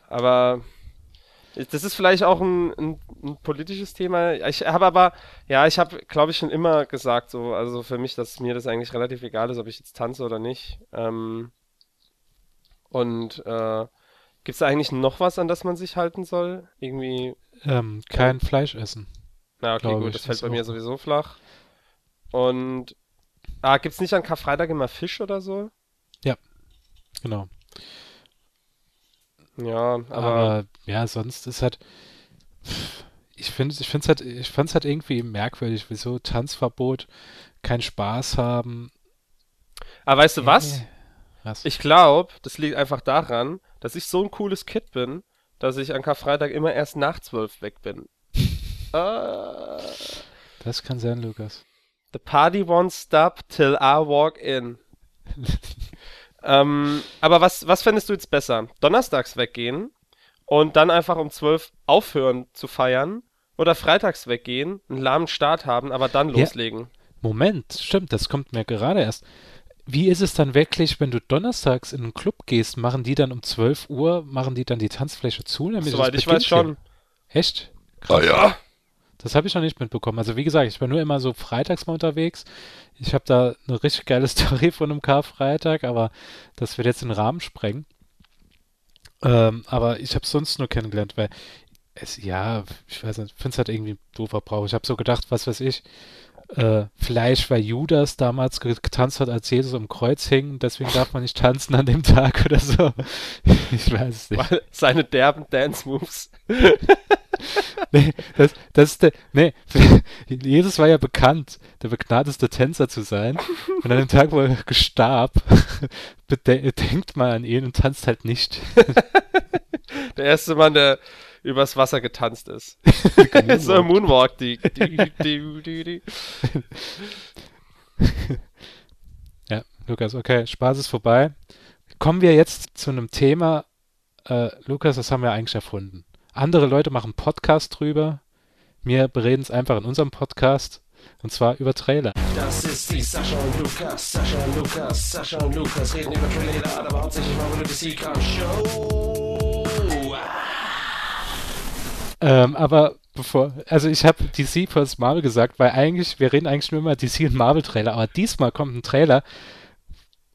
[SPEAKER 2] aber das ist vielleicht auch ein, ein, ein politisches Thema. Ich habe aber, ja, ich habe, glaube ich, schon immer gesagt, so, also für mich, dass mir das eigentlich relativ egal ist, ob ich jetzt tanze oder nicht. Ähm, und äh, gibt es eigentlich noch was, an das man sich halten soll? Irgendwie,
[SPEAKER 1] Ähm, kein Fleisch essen.
[SPEAKER 2] na okay, gut, das fällt bei mir
[SPEAKER 1] auch-
[SPEAKER 2] sowieso flach. Und, ah, gibt es nicht an Karfreitag immer Fisch oder so?
[SPEAKER 1] Genau.
[SPEAKER 2] Ja, aber,
[SPEAKER 1] Aber ja, sonst ist halt. Ich finde ich find's halt, ich fand's halt irgendwie merkwürdig, wieso Tanzverbot, kein Spaß haben.
[SPEAKER 2] aber weißt du was?
[SPEAKER 1] Was?
[SPEAKER 2] Ich glaube, das liegt einfach daran, dass ich so ein cooles Kid bin, dass ich an Karfreitag immer erst nach zwölf weg bin. Ah,
[SPEAKER 1] das kann sein, Lukas.
[SPEAKER 2] the party won't stop till I walk in. ähm, aber was, was fändest du jetzt besser? Donnerstags weggehen und dann einfach um zwölf aufhören zu feiern oder freitags weggehen, einen lahmen Start haben, aber dann
[SPEAKER 1] Ja.
[SPEAKER 2] loslegen?
[SPEAKER 1] Moment, stimmt, das kommt mir gerade erst. Wie ist es dann wirklich, wenn du donnerstags in einen Club gehst, machen die dann um 12 Uhr, machen die dann die Tanzfläche zu? damit
[SPEAKER 2] Soweit ich weiß schon.
[SPEAKER 1] Echt?
[SPEAKER 2] Ah ja.
[SPEAKER 1] Das habe ich noch nicht mitbekommen. Also wie gesagt, ich war nur immer so freitags mal unterwegs. Ich habe da eine richtig geile Story von einem Karfreitag, aber das wird jetzt den Rahmen sprengen. Ähm, aber ich habe sonst nur kennengelernt, weil es, ja, ich weiß nicht, finde es halt irgendwie ein doofer Brauch. Ich habe so gedacht, was weiß ich, äh, vielleicht weil Judas damals ge- getanzt hat, als Jesus am Kreuz hing, deswegen darf man nicht tanzen an dem Tag oder so. Ich weiß es nicht.
[SPEAKER 2] Weil seine derben Dance-Moves.
[SPEAKER 1] Nee, das, das ist der, nee, Jesus war ja bekannt, der begnadeste Tänzer zu sein. Und an dem Tag, wo er gestarb, denkt man an ihn und tanzt halt nicht.
[SPEAKER 2] Der erste Mann, der übers Wasser getanzt ist. So ein Moonwalk. Die, die, die, die, die.
[SPEAKER 1] Ja, Lukas, okay, Spaß ist vorbei. Kommen wir jetzt zu einem Thema, äh, Lukas, das haben wir eigentlich erfunden. Andere Leute machen Podcast drüber. Wir bereden es einfach in unserem Podcast. Und zwar über Trailer.
[SPEAKER 6] Das ist die Sascha und Lukas, Sascha und Lukas, Sascha und Lukas reden über Trailer, aber hauptsächlich Marvel und DC Car Show.
[SPEAKER 1] Ähm, aber bevor, also ich habe DC vs. Marvel gesagt, weil eigentlich, wir reden eigentlich nur immer DC und Marvel Trailer, aber diesmal kommt ein Trailer,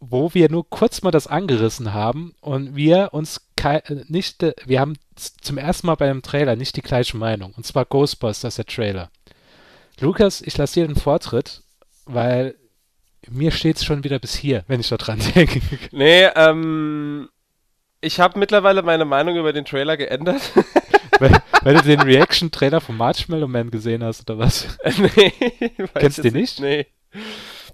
[SPEAKER 1] wo wir nur kurz mal das angerissen haben und wir uns nicht, äh, wir haben zum ersten Mal bei einem Trailer nicht die gleiche Meinung. Und zwar Ghostbusters, der Trailer. Lukas, ich lasse dir den Vortritt. weil mir steht es schon wieder bis hier, wenn ich da dran denke.
[SPEAKER 2] Nee, ähm, ich habe mittlerweile meine Meinung über den Trailer geändert.
[SPEAKER 1] Weil, du den Reaction-Trailer von Marshmallow Man gesehen hast, oder was?
[SPEAKER 2] nee, weiß
[SPEAKER 1] Kennst du den nicht?
[SPEAKER 2] Nee.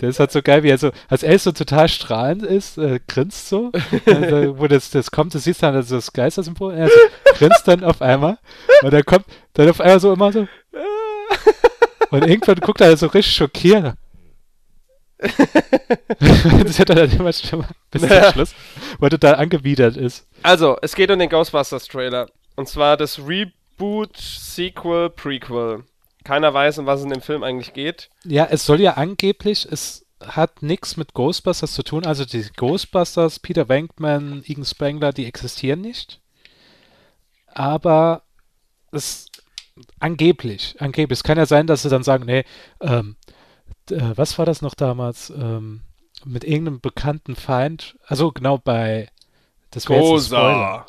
[SPEAKER 1] Der ist halt so geil, wie er so, als er so total strahlend ist, äh, grinst so, also, wo das, das kommt, du siehst dann also das Geistersymbol, er so, grinst dann auf einmal und dann kommt dann auf einmal so immer so und irgendwann guckt er so richtig schockiert. das er dann immer mal bis zum Schluss, weil er da angewidert ist.
[SPEAKER 2] Also, es geht um den Ghostbusters Trailer. Und zwar das Reboot, Sequel, Prequel. Keiner weiß, um was es in dem Film eigentlich geht.
[SPEAKER 1] Ja, es soll ja angeblich, es hat nichts mit Ghostbusters zu tun. Also die Ghostbusters, Peter Venkman, Egan Spengler, die existieren nicht. Aber es angeblich, angeblich. Es kann ja sein, dass sie dann sagen, nee, ähm, äh, was war das noch damals? Ähm, mit irgendeinem bekannten Feind. Also genau bei das wäre jetzt ein Spoiler.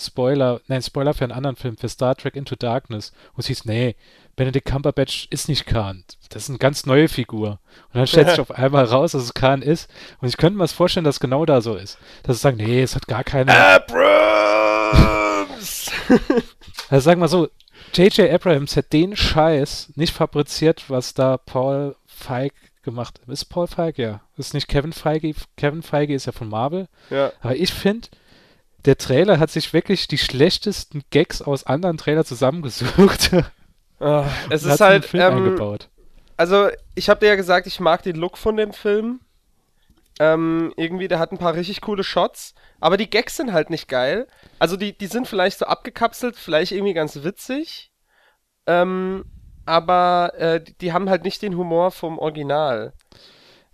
[SPEAKER 1] Spoiler, nein, Spoiler für einen anderen Film, für Star Trek Into Darkness, wo es hieß, nee, Benedict Cumberbatch ist nicht Khan. Das ist eine ganz neue Figur. Und dann stellt sich auf einmal raus, dass es Khan ist. Und ich könnte mir das vorstellen, dass es genau da so ist. Dass sie sagen, nee, es hat gar keine.
[SPEAKER 2] Abrams!
[SPEAKER 1] Also sagen wir so, J.J. Abrams hat den Scheiß nicht fabriziert, was da Paul Feig gemacht hat. Ist Paul Feig, ja. Ist nicht Kevin Feige. Kevin Feige ist ja von Marvel.
[SPEAKER 2] ja.
[SPEAKER 1] Aber ich finde, der Trailer hat sich wirklich die schlechtesten Gags aus anderen Trailern zusammengesucht.
[SPEAKER 2] Ah, es ist halt,
[SPEAKER 1] Film
[SPEAKER 2] ähm,
[SPEAKER 1] eingebaut.
[SPEAKER 2] also ich habe dir ja gesagt, ich mag den Look von dem Film. Ähm, irgendwie, der hat ein paar richtig coole Shots, aber die Gags sind halt nicht geil. Also die, die sind vielleicht so abgekapselt, vielleicht irgendwie ganz witzig. Ähm, aber äh, die, die haben halt nicht den Humor vom Original.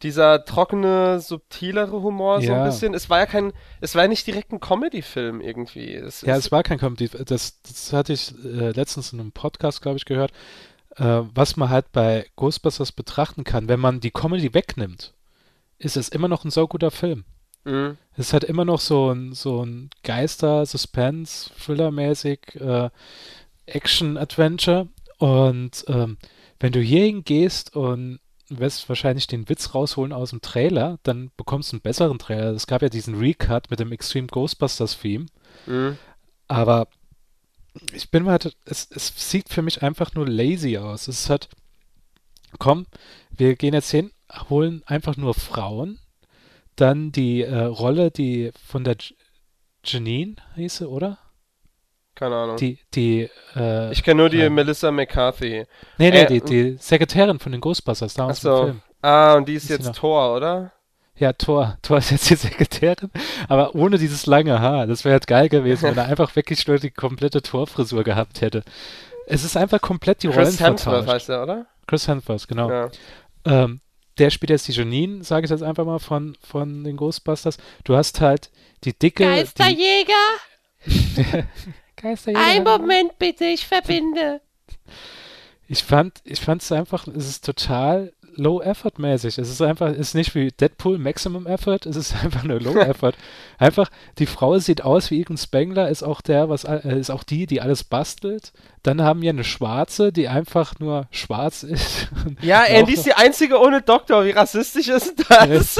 [SPEAKER 2] Dieser trockene, subtilere Humor so ein
[SPEAKER 1] Ja.
[SPEAKER 2] bisschen. Es war ja kein, es war ja nicht direkt ein Comedy-Film irgendwie. Es,
[SPEAKER 1] Ja,
[SPEAKER 2] es,
[SPEAKER 1] es war kein Comedy. Das, das hatte ich äh, letztens in einem Podcast, glaube ich, gehört. Äh, was man halt bei Ghostbusters betrachten kann, wenn man die Comedy wegnimmt, ist es immer noch ein sauguter Film.
[SPEAKER 2] Mhm.
[SPEAKER 1] Es hat immer noch so ein, so ein Geister, Suspense, Thriller-mäßig, äh, Action-Adventure. Und ähm, wenn du hierhin gehst und wirst wahrscheinlich den Witz rausholen aus dem Trailer, dann bekommst du einen besseren Trailer. Es gab ja diesen Recut mit dem Extreme Ghostbusters-Theme.
[SPEAKER 2] Mhm.
[SPEAKER 1] Aber ich bin mal, halt- es, es sieht für mich einfach nur lazy aus. Es hat, komm, wir gehen jetzt hin, holen einfach nur Frauen, dann die äh, Rolle, die von der J- Janine hieße, oder?
[SPEAKER 2] Keine Ahnung.
[SPEAKER 1] Die, die, äh,
[SPEAKER 2] ich kenne nur die
[SPEAKER 1] ja.
[SPEAKER 2] Melissa McCarthy.
[SPEAKER 1] nee, nee,
[SPEAKER 2] äh,
[SPEAKER 1] die, die Sekretärin von den Ghostbusters damals im
[SPEAKER 2] Achso.
[SPEAKER 1] Film.
[SPEAKER 2] Ah, und die ist
[SPEAKER 1] Ist
[SPEAKER 2] jetzt Thor, oder?
[SPEAKER 1] Ja, Thor. Thor ist jetzt die Sekretärin, aber ohne dieses lange Haar. Das wäre halt geil gewesen, wenn er einfach wirklich nur die komplette Thor-Frisur gehabt hätte. Es ist einfach komplett die Rollen
[SPEAKER 2] Chris Hemsworth
[SPEAKER 1] vertauscht.
[SPEAKER 2] heißt er, oder?
[SPEAKER 1] Chris Hemsworth, genau.
[SPEAKER 2] Ja.
[SPEAKER 1] Ähm, der spielt jetzt die Janine, sage ich jetzt einfach mal, von, von den Ghostbusters. Du hast halt die dicke...
[SPEAKER 7] Geisterjäger?
[SPEAKER 1] Die, Geisterjäger.
[SPEAKER 7] Ein Moment bitte, ich verbinde.
[SPEAKER 1] Ich fand, ich fand es einfach, es ist total low effort mäßig. Es ist einfach, es ist nicht wie Deadpool Maximum Effort, es ist einfach nur low effort. Einfach, die Frau sieht aus wie Egan Spengler, ist auch der, was, äh, ist auch die, die alles bastelt. Dann haben wir eine Schwarze, die einfach nur schwarz ist.
[SPEAKER 2] Ja, die ist die einzige ohne Doktor. Wie rassistisch ist das?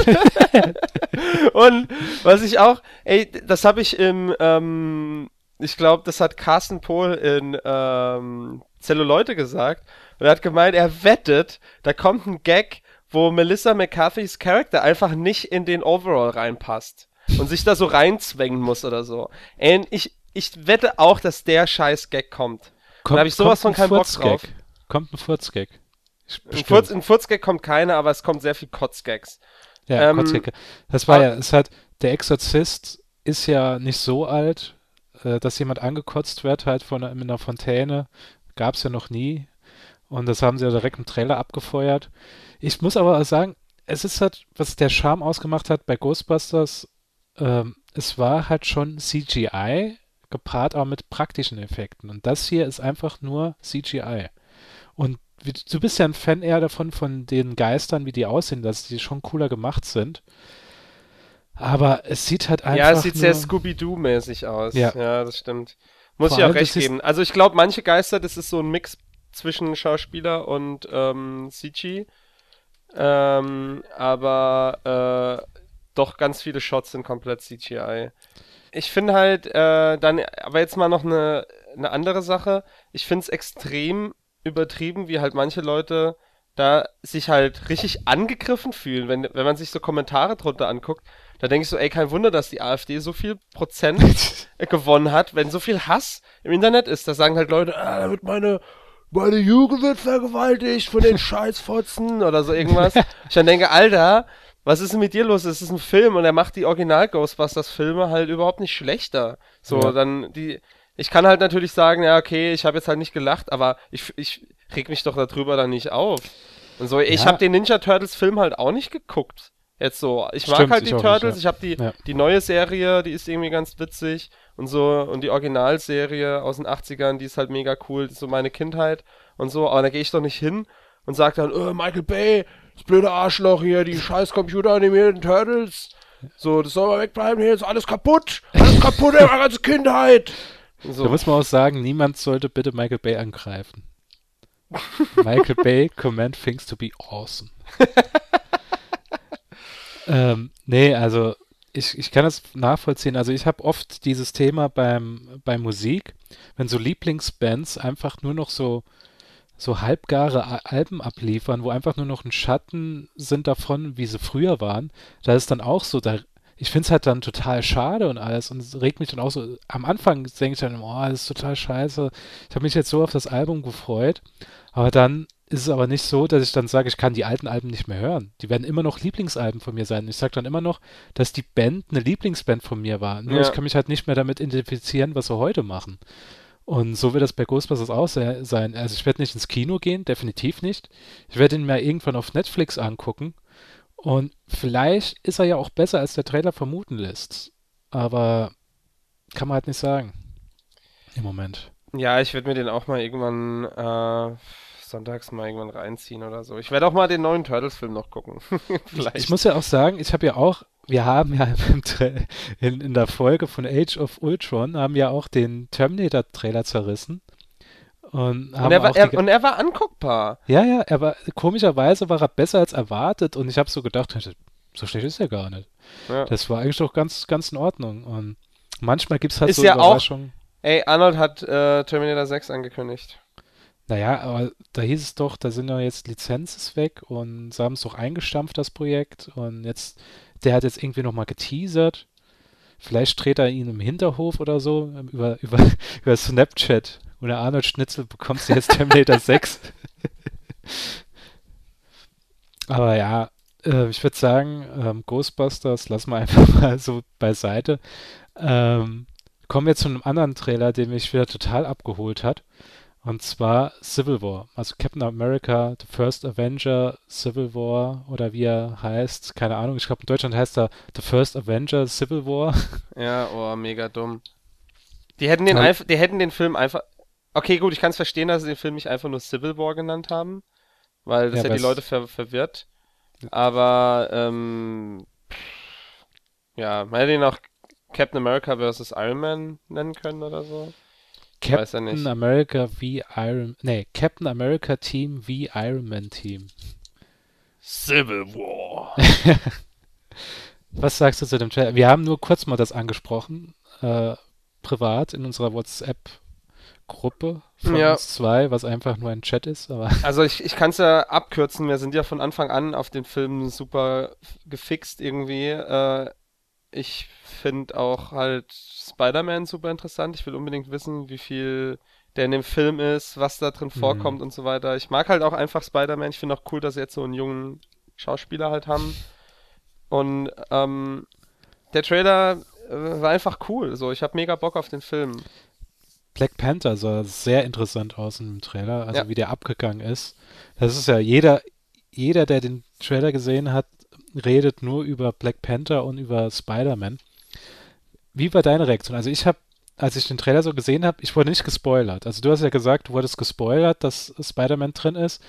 [SPEAKER 2] Und was ich auch, ey, das habe ich im, ähm, ich glaube, das hat Carsten Pohl in ähm, Zelluleute gesagt. Und er hat gemeint, er wettet, da kommt ein Gag, wo Melissa McCarthy's Charakter einfach nicht in den Overall reinpasst. Und sich da so reinzwängen muss oder so. Ey, ich, ich wette auch, dass der scheiß Gag kommt.
[SPEAKER 1] Kommt,
[SPEAKER 2] hab ich sowas von
[SPEAKER 1] ein
[SPEAKER 2] keinen Bock
[SPEAKER 1] Furzgag.
[SPEAKER 2] drauf.
[SPEAKER 1] Kommt ein Furzgag.
[SPEAKER 2] Ein. Furz, ein Furzgag kommt keiner, aber es kommt sehr viel Kotzgags.
[SPEAKER 1] Ja,
[SPEAKER 2] Ähm,
[SPEAKER 1] Kotzhecke. Das war ja, es hat, der Exorzist ist ja nicht so alt, äh, dass jemand angekotzt wird, halt von mit einer Fontäne. Gab's ja noch nie. Und das haben sie ja direkt im Trailer abgefeuert. Ich muss aber sagen, es ist halt, was der Charme ausgemacht hat bei Ghostbusters, ähm, es war halt schon CGI, gepaart aber mit praktischen Effekten. Und das hier ist einfach nur CGI. Und du bist ja ein Fan eher davon, von den Geistern, wie die aussehen, dass die schon cooler gemacht sind. Aber es sieht halt einfach
[SPEAKER 2] ja, es sieht sehr
[SPEAKER 1] nur,
[SPEAKER 2] Scooby-Doo-mäßig aus.
[SPEAKER 1] Ja.
[SPEAKER 2] Ja, das stimmt. Muss
[SPEAKER 1] Vor
[SPEAKER 2] ich auch recht geben. Also ich glaube, manche Geister, das ist so ein Mix zwischen Schauspieler und ähm, CG. Ähm, aber äh, doch ganz viele Shots sind komplett CGI. Ich finde halt, äh, dann, aber jetzt mal noch eine, eine andere Sache. Ich finde es extrem übertrieben, wie halt manche Leute da sich halt richtig angegriffen fühlen, wenn, wenn man sich so Kommentare drunter anguckt. Da denke ich so, ey, kein Wunder, dass die AfD so viel Prozent gewonnen hat, wenn so viel Hass im Internet ist. Da sagen halt Leute, ah, da wird meine, meine Jugend wird vergewaltigt von den Scheißfotzen oder so irgendwas. Ich dann denke, Alter, was ist denn mit dir los? Es ist ein Film und er macht die Original Ghostbusters Filme halt überhaupt nicht schlechter. So,
[SPEAKER 1] Ja.
[SPEAKER 2] dann die, ich kann halt natürlich sagen, ja, okay, ich habe jetzt halt nicht gelacht, aber ich, ich reg mich doch darüber dann nicht auf. Und so, ich
[SPEAKER 1] Ja.
[SPEAKER 2] habe den Ninja Turtles Film halt auch nicht geguckt. Jetzt so, ich mag
[SPEAKER 1] Stimmt,
[SPEAKER 2] halt
[SPEAKER 1] ich
[SPEAKER 2] die
[SPEAKER 1] auch nicht,
[SPEAKER 2] Turtles,
[SPEAKER 1] ja.
[SPEAKER 2] ich habe die,
[SPEAKER 1] Ja.
[SPEAKER 2] die neue Serie, die ist irgendwie ganz witzig und so und die Originalserie aus den 80ern, die ist halt mega cool, so meine Kindheit und so, aber da gehe ich doch nicht hin und sag dann, äh, Michael Bay, das blöde Arschloch hier, die scheiß computeranimierten Turtles, so, das soll mal wegbleiben, hier ist alles kaputt, alles kaputt, meine ganze Kindheit.
[SPEAKER 1] Da
[SPEAKER 2] So,
[SPEAKER 1] muss man auch sagen, niemand sollte bitte Michael Bay angreifen. Michael Bay command things to be awesome. ähm, nee, also ich, ich kann das nachvollziehen. Also ich habe oft dieses Thema beim, bei Musik, wenn so Lieblingsbands einfach nur noch so, so halbgare Alben abliefern, wo einfach nur noch ein Schatten sind davon, wie sie früher waren. Da ist dann auch so, da, ich finde es halt dann total schade und alles und regt mich dann auch so. Am Anfang denke ich dann, oh, das ist total scheiße. Ich habe mich jetzt so auf das Album gefreut, aber dann ist es aber nicht so, dass ich dann sage, ich kann die alten Alben nicht mehr hören. Die werden immer noch Lieblingsalben von mir sein. Ich sage dann immer noch, dass die Band eine Lieblingsband von mir war. Nur
[SPEAKER 2] Ja.
[SPEAKER 1] ich kann mich halt nicht mehr damit identifizieren, was sie heute machen. Und so wird das bei Ghostbusters auch se- sein. Also ich werde nicht ins Kino gehen, definitiv nicht. Ich werde ihn mir irgendwann auf Netflix angucken. Und vielleicht ist er ja auch besser, als der Trailer vermuten lässt. Aber kann man halt nicht sagen. Im Moment.
[SPEAKER 2] ja, ich werde mir den auch mal irgendwann, äh, sonntags mal irgendwann reinziehen oder so. Ich werde auch mal den neuen Turtles-Film noch gucken. Vielleicht.
[SPEAKER 1] Ich muss ja auch sagen, ich habe ja auch, wir haben ja in, in der Folge von Age of Ultron, haben ja auch den Terminator-Trailer zerrissen. Und
[SPEAKER 2] und, er war,
[SPEAKER 1] auch
[SPEAKER 2] er, und er war anguckbar.
[SPEAKER 1] ja, ja, er war, komischerweise war er besser als erwartet und ich habe so gedacht, so schlecht ist er gar nicht.
[SPEAKER 2] Ja.
[SPEAKER 1] Das war eigentlich doch ganz, ganz in Ordnung. Und manchmal gibt es halt
[SPEAKER 2] Ist
[SPEAKER 1] so
[SPEAKER 2] ja auch-
[SPEAKER 1] Überraschungen.
[SPEAKER 2] Ey, Arnold hat äh, Terminator 6 angekündigt.
[SPEAKER 1] Naja, aber da hieß es doch, da sind ja jetzt Lizenzen weg und sie haben es doch eingestampft, das Projekt. Und jetzt, der hat jetzt irgendwie nochmal geteasert. Vielleicht dreht er ihn im Hinterhof oder so, ähm, über, über, über Snapchat. Und der Arnold Schnitzel bekommst du jetzt Terminator 6. Aber ja, äh, ich würde sagen, ähm, Ghostbusters lassen wir einfach mal so beiseite. Ähm, kommen wir zu einem anderen Trailer, der mich wieder total abgeholt hat. Und zwar Civil War. Also Captain America, The First Avenger, Civil War oder wie er heißt. Keine Ahnung. Ich glaube, in Deutschland heißt er The First Avenger, Civil War.
[SPEAKER 2] Ja, oh, mega dumm. Die hätten den,
[SPEAKER 1] Ja.
[SPEAKER 2] einf die hätten den Film einfach. Okay, gut, ich kann es verstehen, dass sie den Film nicht einfach nur Civil War genannt haben, weil das
[SPEAKER 1] Ja,
[SPEAKER 2] ja, die Leute ver verwirrt. Aber, ähm, ja, man hätte ihn auch Captain America vs. Iron Man nennen können oder so.
[SPEAKER 1] Captain
[SPEAKER 2] nicht.
[SPEAKER 1] America wie Iron... Nee, Captain America Team wie Iron Man Team.
[SPEAKER 2] Civil War.
[SPEAKER 1] Was sagst du zu dem Trailer? Wir haben nur kurz mal das angesprochen, äh, privat in unserer WhatsApp-Gruppe von
[SPEAKER 2] Ja.
[SPEAKER 1] uns zwei, was einfach nur ein Chat ist, aber
[SPEAKER 2] Also ich, ich kann es ja abkürzen, wir sind ja von Anfang an auf den Film super gefixt irgendwie. Äh, ich finde auch halt Spider-Man super interessant. Ich will unbedingt wissen, wie viel der in dem Film ist, was da drin vorkommt und so weiter. Ich mag halt auch einfach Spider-Man. Ich finde auch cool, dass sie jetzt so einen jungen Schauspieler halt haben. Und ähm, der Trailer äh, war einfach cool. So, ich habe mega Bock auf den Film.
[SPEAKER 1] Black Panther sah sehr interessant aus im Trailer, also
[SPEAKER 2] Ja.
[SPEAKER 1] wie der abgegangen ist. Das ist ja jeder, jeder, der den Trailer gesehen hat, redet nur über Black Panther und über Spider-Man. Wie war deine Reaktion? Also ich habe, als ich den Trailer so gesehen habe, ich wurde nicht gespoilert. Also du hast ja gesagt, du wurdest gespoilert, dass Spider-Man drin ist.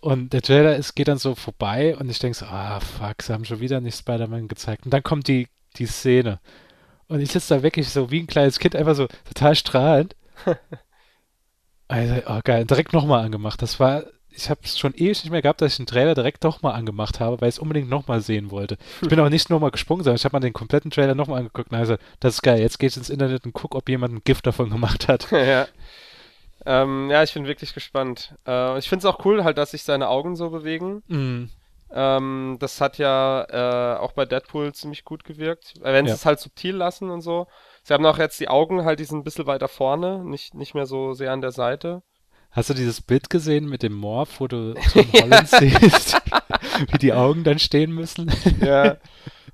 [SPEAKER 1] Und der Trailer ist, geht dann so vorbei und ich denke so, ah fuck, sie haben schon wieder nicht Spider-Man gezeigt. Und dann kommt die, die Szene. Und ich sitze da wirklich so wie ein kleines Kind, einfach so total strahlend. Also, oh geil, direkt nochmal angemacht. Das war ich habe es schon ewig nicht mehr gehabt, dass ich den Trailer direkt doch mal angemacht habe, weil ich es unbedingt nochmal sehen wollte. Ich bin auch nicht nochmal gesprungen, sondern ich habe mal den kompletten Trailer nochmal angeguckt und habe gesagt, das ist geil, jetzt gehe ich ins Internet und gucke, ob jemand ein Gift davon gemacht hat.
[SPEAKER 2] ja. Ähm, ja, ich bin wirklich gespannt. Äh, ich finde es auch cool, halt, dass sich seine Augen so bewegen.
[SPEAKER 1] Mm,
[SPEAKER 2] Ähm, das hat ja äh, auch bei Deadpool ziemlich gut gewirkt. Äh, Wenn sie
[SPEAKER 1] Ja.
[SPEAKER 2] es halt subtil lassen und so. Sie haben auch jetzt die Augen halt, die sind ein bisschen weiter vorne, nicht, nicht mehr so sehr an der Seite.
[SPEAKER 1] Hast du dieses Bild gesehen mit dem Morph, wo du Tom Holland siehst, wie die Augen dann stehen müssen?
[SPEAKER 2] Ja.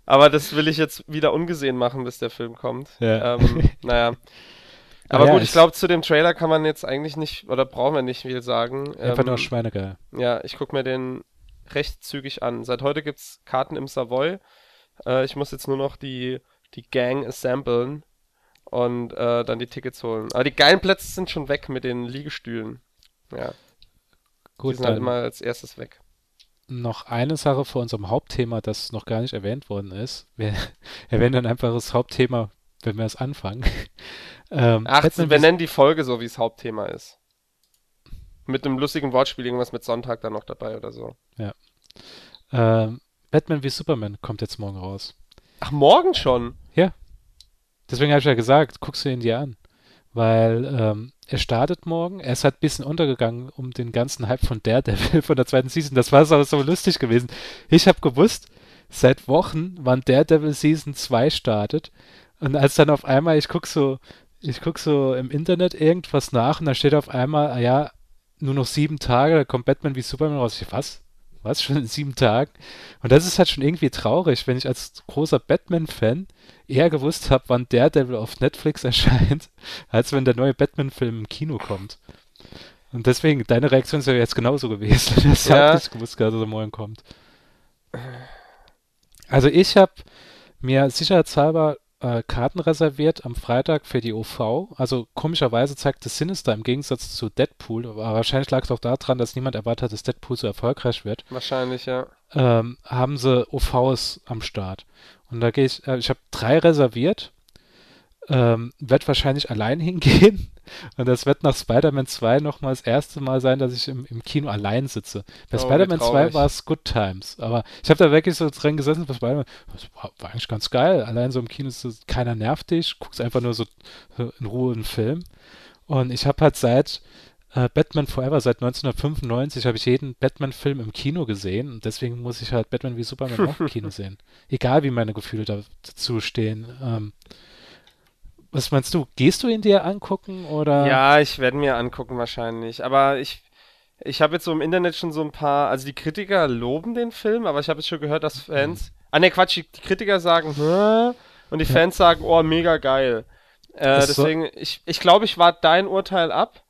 [SPEAKER 2] Aber das will ich jetzt wieder ungesehen machen, bis der Film kommt.
[SPEAKER 1] Ja.
[SPEAKER 2] Ähm, naja. Aber
[SPEAKER 1] ja,
[SPEAKER 2] gut, ich glaube, zu dem Trailer kann man jetzt eigentlich nicht, oder brauchen wir nicht viel sagen.
[SPEAKER 1] Einfach nur
[SPEAKER 2] Ähm,
[SPEAKER 1] schweinegeil.
[SPEAKER 2] Ja, ich gucke mir den recht zügig an. Seit heute gibt's Karten im Savoy. Äh, ich muss jetzt nur noch die, die Gang assemblen und äh, dann die Tickets holen. Aber die geilen Plätze sind schon weg mit den Liegestühlen. Ja, die
[SPEAKER 1] Gut,
[SPEAKER 2] sind halt immer als erstes weg.
[SPEAKER 1] noch eine Sache vor unserem Hauptthema, das noch gar nicht erwähnt worden ist. Wir erwähnen dann einfach das Hauptthema, wenn wir es anfangen. Ähm,
[SPEAKER 2] Ach,
[SPEAKER 1] Batman
[SPEAKER 2] wir
[SPEAKER 1] wie-
[SPEAKER 2] nennen die Folge so, wie es Hauptthema ist. Mit einem lustigen Wortspiel, irgendwas mit Sonntag dann noch dabei oder so.
[SPEAKER 1] ähm, Batman wie Superman kommt jetzt morgen raus.
[SPEAKER 2] Ach, morgen schon?
[SPEAKER 1] Deswegen habe ich ja gesagt, guckst du ihn dir an. Weil ähm, er startet morgen. Er ist halt ein bisschen untergegangen um den ganzen Hype von Daredevil von der zweiten Season. Das war so, so lustig gewesen. Ich habe gewusst, seit Wochen, wann Daredevil Season 2 startet. Und als dann auf einmal, ich guck so, ich guck so im Internet irgendwas nach und dann steht auf einmal, ah ja, nur noch sieben Tage, da kommt Batman wie Superman raus. Ich, was? Was? Schon in sieben Tagen? Und das ist halt schon irgendwie traurig, wenn ich als großer Batman-Fan eher gewusst habe, wann Daredevil auf Netflix erscheint, als wenn der neue Batman-Film im Kino kommt. Und deswegen, deine Reaktion ist ja jetzt genauso gewesen, dass
[SPEAKER 2] Ja.
[SPEAKER 1] auch nicht gewusst hast, dass er morgen kommt. Also ich habe mir sicherheitshalber äh, Karten reserviert am Freitag für die OV. Also komischerweise zeigte Sinister im Gegensatz zu Deadpool, aber wahrscheinlich lag es auch daran, dass niemand erwartet dass Deadpool so erfolgreich wird
[SPEAKER 2] Wahrscheinlich, ja.
[SPEAKER 1] ähm, haben sie OVs am Start. Und da gehe ich, äh, ich habe drei reserviert, ähm, werde wahrscheinlich allein hingehen. Und das wird nach Spider-Man 2 nochmal das erste Mal sein, dass ich im, im Kino allein sitze. Bei
[SPEAKER 2] Oh,
[SPEAKER 1] Spider-Man 2
[SPEAKER 2] traurig.
[SPEAKER 1] war es Good Times, aber ich habe da wirklich so drin gesessen bei Spider-Man. Das war, war eigentlich ganz geil. Allein so im Kino ist so, keiner nervt dich, guckst einfach nur so, in Ruhe einen Film. Und ich habe halt seit äh, Batman Forever, seit 1995, habe ich jeden Batman-Film im Kino gesehen und deswegen muss ich halt Batman wie Superman auch im Kino sehen. Egal wie meine Gefühle da- dazu stehen. Ähm, was meinst du? Gehst du ihn dir angucken oder?
[SPEAKER 2] Ja, ich werde mir angucken wahrscheinlich. Aber ich, ich habe jetzt so im Internet schon so ein paar, also die Kritiker loben den Film, aber ich habe jetzt schon gehört, dass Fans, ah ne Quatsch, die, Kritiker sagen, Hä? und die
[SPEAKER 1] Ja.
[SPEAKER 2] Fans sagen, oh, mega geil. Äh, deswegen, ich, ich glaube, ich warte dein Urteil ab.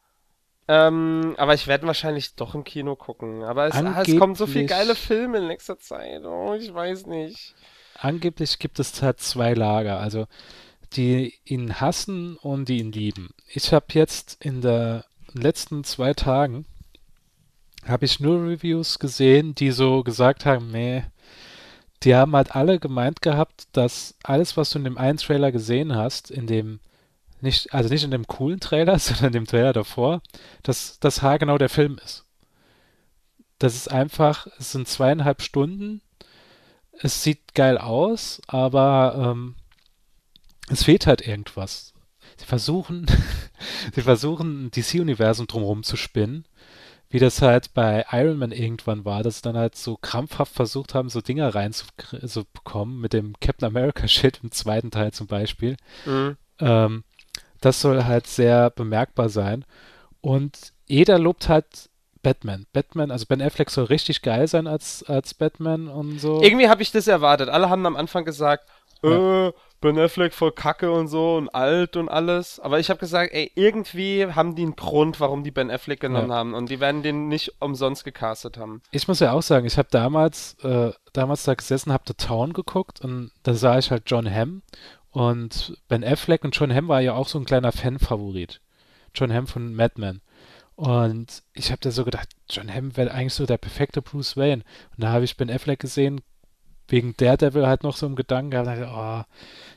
[SPEAKER 2] Ähm, aber ich werde wahrscheinlich doch im Kino gucken. Aber es, ah, es kommen so viele geile Filme in nächster Zeit. Oh, ich weiß nicht.
[SPEAKER 1] Angeblich gibt es halt zwei Lager, also die ihn hassen und die ihn lieben. Ich habe jetzt in den letzten zwei Tagen habe ich nur Reviews gesehen, die so gesagt haben, nee, die haben halt alle gemeint gehabt, dass alles, was du in dem einen Trailer gesehen hast, in dem nicht, also nicht in dem coolen Trailer, sondern in dem Trailer davor, dass das haargenau der Film ist. Das ist einfach, es sind zweieinhalb Stunden, es sieht geil aus, aber ähm, es fehlt halt irgendwas. Sie versuchen, sie versuchen, ein DC-Universum drumherum zu spinnen, wie das halt bei Iron Man irgendwann war, dass sie dann halt so krampfhaft versucht haben, so Dinger reinzubekommen, mit dem Captain America-Schild im zweiten Teil zum Beispiel.
[SPEAKER 2] Mhm.
[SPEAKER 1] Ähm, das soll halt sehr bemerkbar sein. Und jeder lobt halt Batman. Batman, also Ben Affleck soll richtig geil sein als, als Batman und so.
[SPEAKER 2] Irgendwie habe ich das erwartet. Alle haben am Anfang gesagt,
[SPEAKER 1] Ja.
[SPEAKER 2] äh, Ben Affleck voll kacke und so und alt und alles. Aber ich habe gesagt, ey, irgendwie haben die einen Grund, warum die Ben Affleck genommen
[SPEAKER 1] Ja.
[SPEAKER 2] haben. Und die werden den nicht umsonst gecastet haben.
[SPEAKER 1] Ich muss ja auch sagen, ich habe damals, äh, damals da gesessen, habe The Town geguckt und da sah ich halt John Hamm und Ben Affleck und John Hamm war ja auch so ein kleiner Fan-Favorit. John Hamm von Mad Men. Und ich habe da so gedacht, John Hamm wäre eigentlich so der perfekte Bruce Wayne. Und da habe ich Ben Affleck gesehen, wegen Daredevil halt noch so im Gedanken gehabt, oh,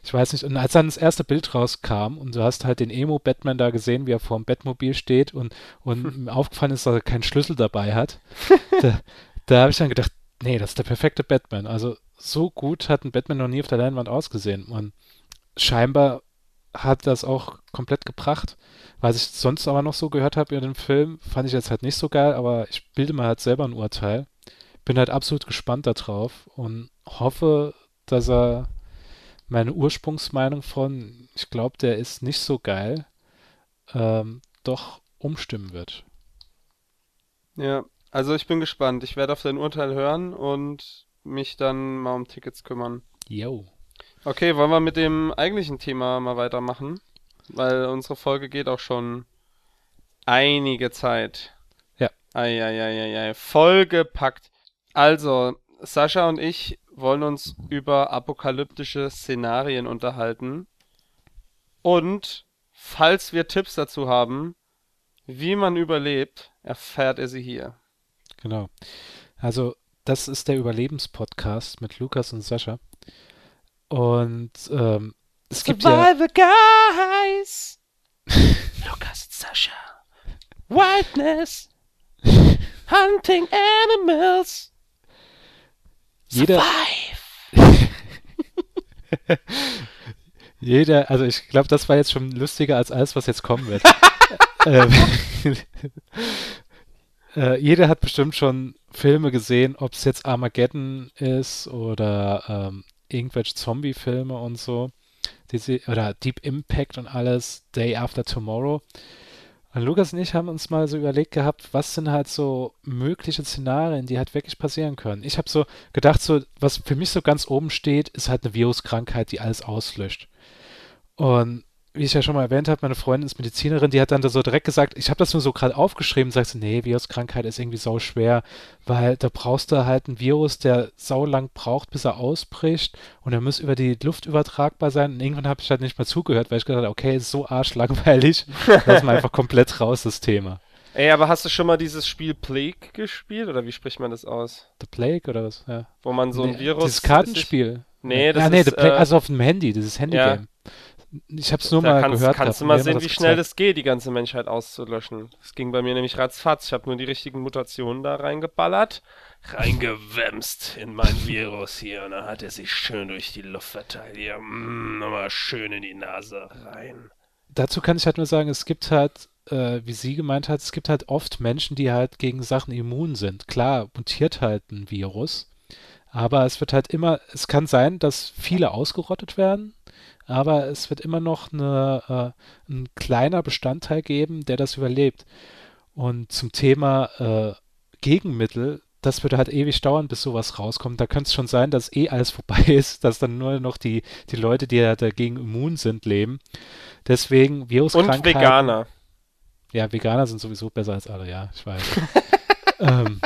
[SPEAKER 1] ich weiß nicht. Und als dann das erste Bild rauskam und du hast halt den Emo-Batman da gesehen, wie er vor dem Bettmobil steht und, und mir aufgefallen ist, dass er keinen Schlüssel dabei hat, da, da habe ich dann gedacht, nee, das ist der perfekte Batman. Also so gut hat ein Batman noch nie auf der Leinwand ausgesehen. Und scheinbar hat das auch komplett gebracht. Was ich sonst aber noch so gehört habe über den Film, fand ich jetzt halt nicht so geil, aber ich bilde mir halt selber ein Urteil. Bin halt absolut gespannt darauf und hoffe, dass er meine Ursprungsmeinung von, ich glaube, der ist nicht so geil, ähm, doch umstimmen wird.
[SPEAKER 2] Ja, also ich bin gespannt. Ich werde auf dein Urteil hören und mich dann mal um Tickets kümmern.
[SPEAKER 1] Yo.
[SPEAKER 2] Okay, wollen wir mit dem eigentlichen Thema mal weitermachen? Weil unsere Folge geht auch schon einige Zeit.
[SPEAKER 1] Ja.
[SPEAKER 2] Eieieiei. Vollgepackt. Also, Sascha und ich wollen uns über apokalyptische Szenarien unterhalten. Und falls wir Tipps dazu haben, wie man überlebt, erfährt er sie hier.
[SPEAKER 1] Genau. Also, das ist der Überlebenspodcast mit Lukas und Sascha. Und ähm, es gibt ja.
[SPEAKER 7] Survivor Guys. Lukas und Sascha. Wildness. Hunting Animals.
[SPEAKER 1] Jeder, jeder, also ich glaube, das war jetzt schon lustiger als alles, was jetzt kommen wird. ähm, äh, jeder hat bestimmt schon Filme gesehen, ob es jetzt Armageddon ist oder ähm, irgendwelche Zombie-Filme und so. Diese, oder Deep Impact und alles, Day After Tomorrow. Lukas und ich haben uns mal so überlegt gehabt, was sind halt so mögliche Szenarien, die halt wirklich passieren können. Ich habe so gedacht, so, was für mich so ganz oben steht, ist halt eine Viruskrankheit, die alles auslöscht. Und wie ich ja schon mal erwähnt habe, meine Freundin ist Medizinerin, die hat dann da so direkt gesagt, ich habe das nur so gerade aufgeschrieben, sagst du, nee, Viruskrankheit ist irgendwie sau schwer, weil da brauchst du halt einen Virus, der sau lang braucht, bis er ausbricht und er muss über die Luft übertragbar sein. Und irgendwann habe ich halt nicht mehr zugehört, weil ich gedacht habe, okay, ist so arschlangweilig, lass mal einfach komplett raus, das Thema.
[SPEAKER 2] Ey, aber hast du schon mal dieses Spiel Plague gespielt? Oder wie spricht man das aus?
[SPEAKER 1] The Plague oder was? Ja.
[SPEAKER 2] Wo man so ein
[SPEAKER 1] Nee,
[SPEAKER 2] Virus.
[SPEAKER 1] Dieses Kartenspiel.
[SPEAKER 2] Nee, das
[SPEAKER 1] ah, nee,
[SPEAKER 2] ist,
[SPEAKER 1] Plague,
[SPEAKER 2] äh,
[SPEAKER 1] also auf dem Handy, dieses Handygame. Ich habe es nur
[SPEAKER 2] da
[SPEAKER 1] mal
[SPEAKER 2] kannst,
[SPEAKER 1] gehört.
[SPEAKER 2] kannst du mal sehen, wie schnell das geht, die ganze Menschheit auszulöschen. Das ging bei mir nämlich ratzfatz. Ich habe nur die richtigen Mutationen da reingeballert, reingewämst in mein Virus hier und dann hat er sich schön durch die Luft verteilt. Hier, mm, nochmal schön in die Nase rein.
[SPEAKER 1] dazu kann ich halt nur sagen, es gibt halt, äh, wie sie gemeint hat, es gibt halt oft Menschen, die halt gegen Sachen immun sind. Klar, mutiert halt ein Virus, aber es wird halt immer, es kann sein, dass viele ausgerottet werden, aber es wird immer noch eine, äh, ein kleiner Bestandteil geben, der das überlebt. Und zum Thema äh, Gegenmittel, das würde halt ewig dauern, bis sowas rauskommt. Da könnte es schon sein, dass eh alles vorbei ist, dass dann nur noch die, die Leute, die ja dagegen immun sind, leben. Deswegen Viruskrankheiten.
[SPEAKER 2] Und Veganer.
[SPEAKER 1] Ja, Veganer sind sowieso besser als alle, ja, ich weiß. ähm,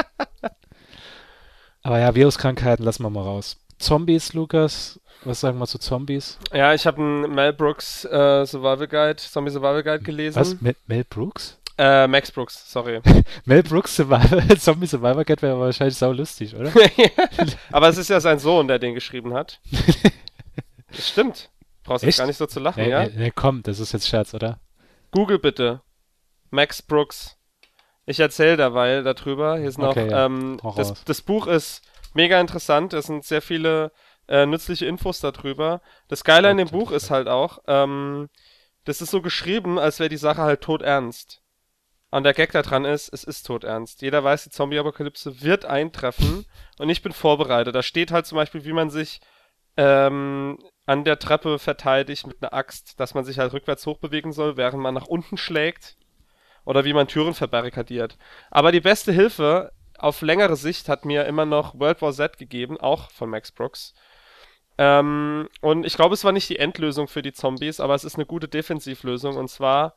[SPEAKER 1] aber ja, Viruskrankheiten lassen wir mal raus. Zombies, Lukas, was sagen wir zu Zombies?
[SPEAKER 2] Ja, ich habe einen Mel Brooks äh, Survival Guide, Zombie Survival Guide gelesen.
[SPEAKER 1] Was? Mel, Mel Brooks?
[SPEAKER 2] Äh, Max Brooks, sorry.
[SPEAKER 1] Mel Brooks Survival, Zombie Survivor Guide wäre wahrscheinlich sau lustig, oder?
[SPEAKER 2] Aber es ist ja sein Sohn, der den geschrieben hat. Das stimmt. Brauchst jetzt
[SPEAKER 1] Echt?
[SPEAKER 2] gar nicht so zu lachen,
[SPEAKER 1] Nee,
[SPEAKER 2] ja?
[SPEAKER 1] nee, nee, komm, das ist jetzt Scherz, oder?
[SPEAKER 2] Google bitte. Max Brooks. Ich erzähle derweil darüber. Hier
[SPEAKER 1] Okay,
[SPEAKER 2] noch,
[SPEAKER 1] ja.
[SPEAKER 2] ähm, das, das Buch ist mega interessant. Es sind sehr viele äh, nützliche Infos darüber. Das Geile an dem Buch ist halt auch, ähm, das ist so geschrieben, als wäre die Sache halt todernst. Und der Gag daran ist, es ist todernst. Jeder weiß, die Zombie-Apokalypse wird eintreffen und ich bin vorbereitet. Da steht halt zum Beispiel, wie man sich ähm, an der Treppe verteidigt mit einer Axt, dass man sich halt rückwärts hochbewegen soll, während man nach unten schlägt. Oder wie man Türen verbarrikadiert. Aber die beste Hilfe auf längere Sicht hat mir immer noch World War Z gegeben, auch von Max Brooks. Ähm, und ich glaube, es war nicht die Endlösung für die Zombies, aber es ist eine gute Defensivlösung und zwar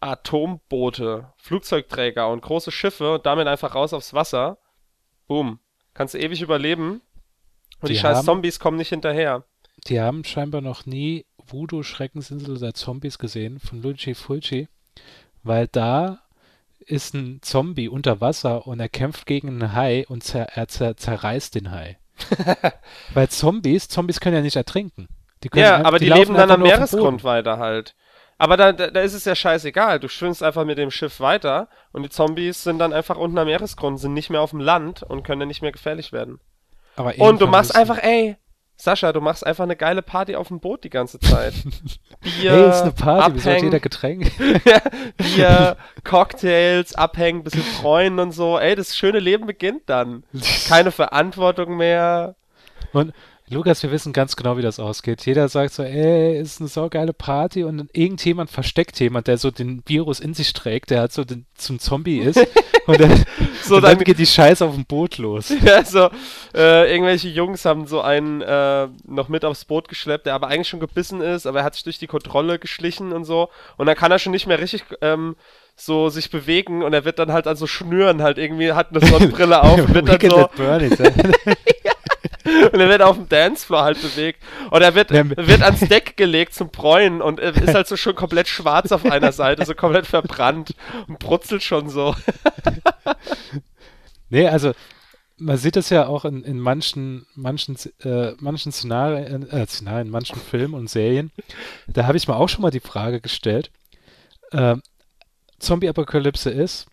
[SPEAKER 2] Atomboote, Flugzeugträger und große Schiffe und damit einfach raus aufs Wasser. Boom. Kannst du ewig überleben. Und die,
[SPEAKER 1] Die
[SPEAKER 2] scheiß
[SPEAKER 1] haben-
[SPEAKER 2] Zombies kommen nicht hinterher.
[SPEAKER 1] Die haben scheinbar noch nie Voodoo Schreckensinsel der Zombies gesehen von Luigi Fulci, weil da ist ein Zombie unter Wasser und er kämpft gegen einen Hai und zer er zer zerreißt den Hai. Weil Zombies, Zombies können ja nicht ertrinken. Die können
[SPEAKER 2] Ja,
[SPEAKER 1] ein-
[SPEAKER 2] aber die,
[SPEAKER 1] laufen
[SPEAKER 2] leben dann am Meeresgrund weiter halt. Aber da, da, da ist es ja scheißegal. Du schwimmst einfach mit dem Schiff weiter und die Zombies sind dann einfach unten am Meeresgrund, sind nicht mehr auf dem Land und können dann nicht mehr gefährlich werden.
[SPEAKER 1] Aber
[SPEAKER 2] Und du machst einfach, ey, Sascha, du machst einfach eine geile Party auf dem Boot die ganze Zeit. Bier,
[SPEAKER 1] Hey, ist eine Party, wieso hat
[SPEAKER 2] abhängen,
[SPEAKER 1] jeder Getränk?
[SPEAKER 2] Bier, Cocktails, abhängen, bisschen freuen und so. Ey, das schöne Leben beginnt dann. Keine Verantwortung mehr.
[SPEAKER 1] Und Lukas, wir wissen ganz genau, wie das ausgeht. Jeder sagt so, ey, ist eine saugeile Party und irgendjemand versteckt jemand, der so den Virus in sich trägt, der halt so den, zum Zombie ist und dann,
[SPEAKER 2] So
[SPEAKER 1] und dann
[SPEAKER 2] dann-
[SPEAKER 1] geht die Scheiße auf dem Boot los.
[SPEAKER 2] Ja, so, äh, irgendwelche Jungs haben so einen äh, noch mit aufs Boot geschleppt, der aber eigentlich schon gebissen ist, aber er hat sich durch die Kontrolle geschlichen und so. Und dann kann er schon nicht mehr richtig ähm, so sich bewegen und er wird dann halt an so Schnüren halt irgendwie, hat eine Sonnenbrille auf und wird dann so,
[SPEAKER 1] ja.
[SPEAKER 2] Und er wird auf dem Dancefloor halt bewegt. Und er wird, wird ans Deck gelegt zum Bräunen und äh, ist halt so schon komplett schwarz auf einer Seite, so komplett verbrannt und brutzelt schon so.
[SPEAKER 1] Nee, also man sieht es ja auch in, in manchen, manchen, äh, manchen Szenarien, äh, Szenarien, manchen Filmen und Serien. Da habe ich mir auch schon mal die Frage gestellt. Ähm, Zombie-Apokalypse ist,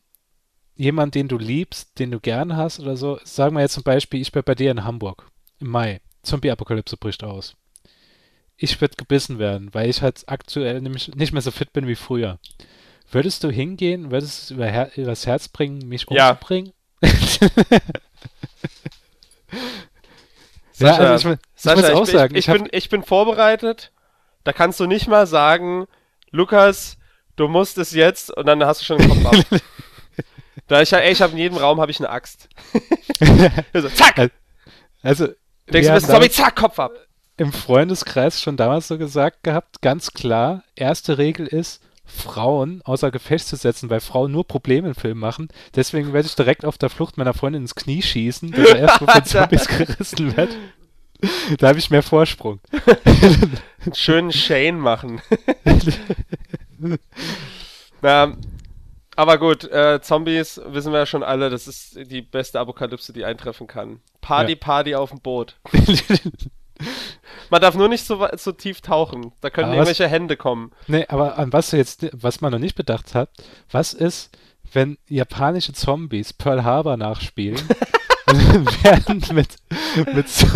[SPEAKER 1] jemand, den du liebst, den du gern hast oder so. Sagen wir jetzt zum Beispiel, ich bin bei dir in Hamburg im Mai. Zombie-Apokalypse bricht aus. Ich würde gebissen werden, weil ich halt aktuell nämlich nicht mehr so fit bin wie früher. Würdest du hingehen, würdest es über Her übers Herz bringen, mich
[SPEAKER 2] Ja.
[SPEAKER 1] umzubringen?
[SPEAKER 2] Sascha,
[SPEAKER 1] ja, also ich,
[SPEAKER 2] Sascha,
[SPEAKER 1] muss auch
[SPEAKER 2] ich,
[SPEAKER 1] sagen,
[SPEAKER 2] ich,
[SPEAKER 1] ich,
[SPEAKER 2] bin, ich bin vorbereitet. Da kannst du nicht mal sagen, Lukas, du musst es jetzt und dann hast du schon den Kopf ab. da ich, ey, ich habe in jedem Raum habe ich eine Axt. so, zack!
[SPEAKER 1] also
[SPEAKER 2] Denkst du, bist Zombie, zack, Kopf ab.
[SPEAKER 1] im Freundeskreis schon damals so gesagt gehabt, ganz klar, erste Regel ist, Frauen außer Gefecht zu setzen, weil Frauen nur Probleme im Film machen. Deswegen werde ich direkt auf der Flucht meiner Freundin ins Knie schießen, dass er erst von Zombies gerissen wird. Da habe ich mehr Vorsprung.
[SPEAKER 2] Schönen Shane machen. Na, aber gut, äh, Zombies wissen wir ja schon alle, das ist die beste Apokalypse, die eintreffen kann. Party,
[SPEAKER 1] Ja.
[SPEAKER 2] Party auf dem Boot. Man darf nur nicht so, so tief tauchen. Da können
[SPEAKER 1] Aber was-
[SPEAKER 2] irgendwelche Hände kommen.
[SPEAKER 1] Nee, aber an was jetzt, was man noch nicht bedacht hat, was ist, wenn japanische Zombies Pearl Harbor nachspielen und werden mit, mit so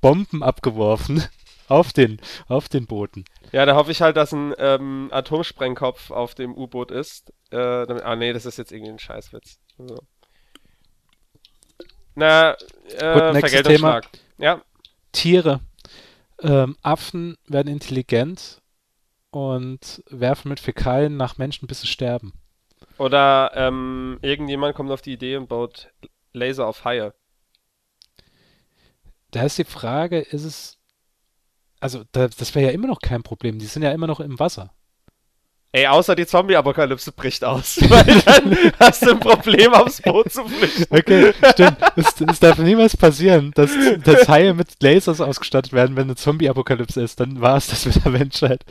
[SPEAKER 1] Bomben abgeworfen auf den, auf den Booten.
[SPEAKER 2] Ja, da hoffe ich halt, dass ein ähm, Atomsprengkopf auf dem U-Boot ist. Äh, damit, ah nee, das ist jetzt irgendwie ein Scheißwitz. So. Na, äh,
[SPEAKER 1] Gut, nächstes
[SPEAKER 2] Vergeltungsschlag. Ja,
[SPEAKER 1] Tiere. Ähm, Affen werden intelligent und werfen mit Fäkalien nach Menschen, bis sie sterben.
[SPEAKER 2] oder ähm, irgendjemand kommt auf die Idee und baut Laser auf Haie.
[SPEAKER 1] Da ist die Frage, ist es. Also, da, das wäre ja immer noch kein Problem. Die sind ja immer noch im Wasser.
[SPEAKER 2] Ey, außer die Zombie-Apokalypse bricht aus. Weil dann hast du ein Problem, aufs Boot zu flüchten.
[SPEAKER 1] Okay, stimmt. Es, es darf niemals passieren, dass, dass Haie mit Lasers ausgestattet werden, wenn eine Zombie-Apokalypse ist. Dann war es das mit der Menschheit.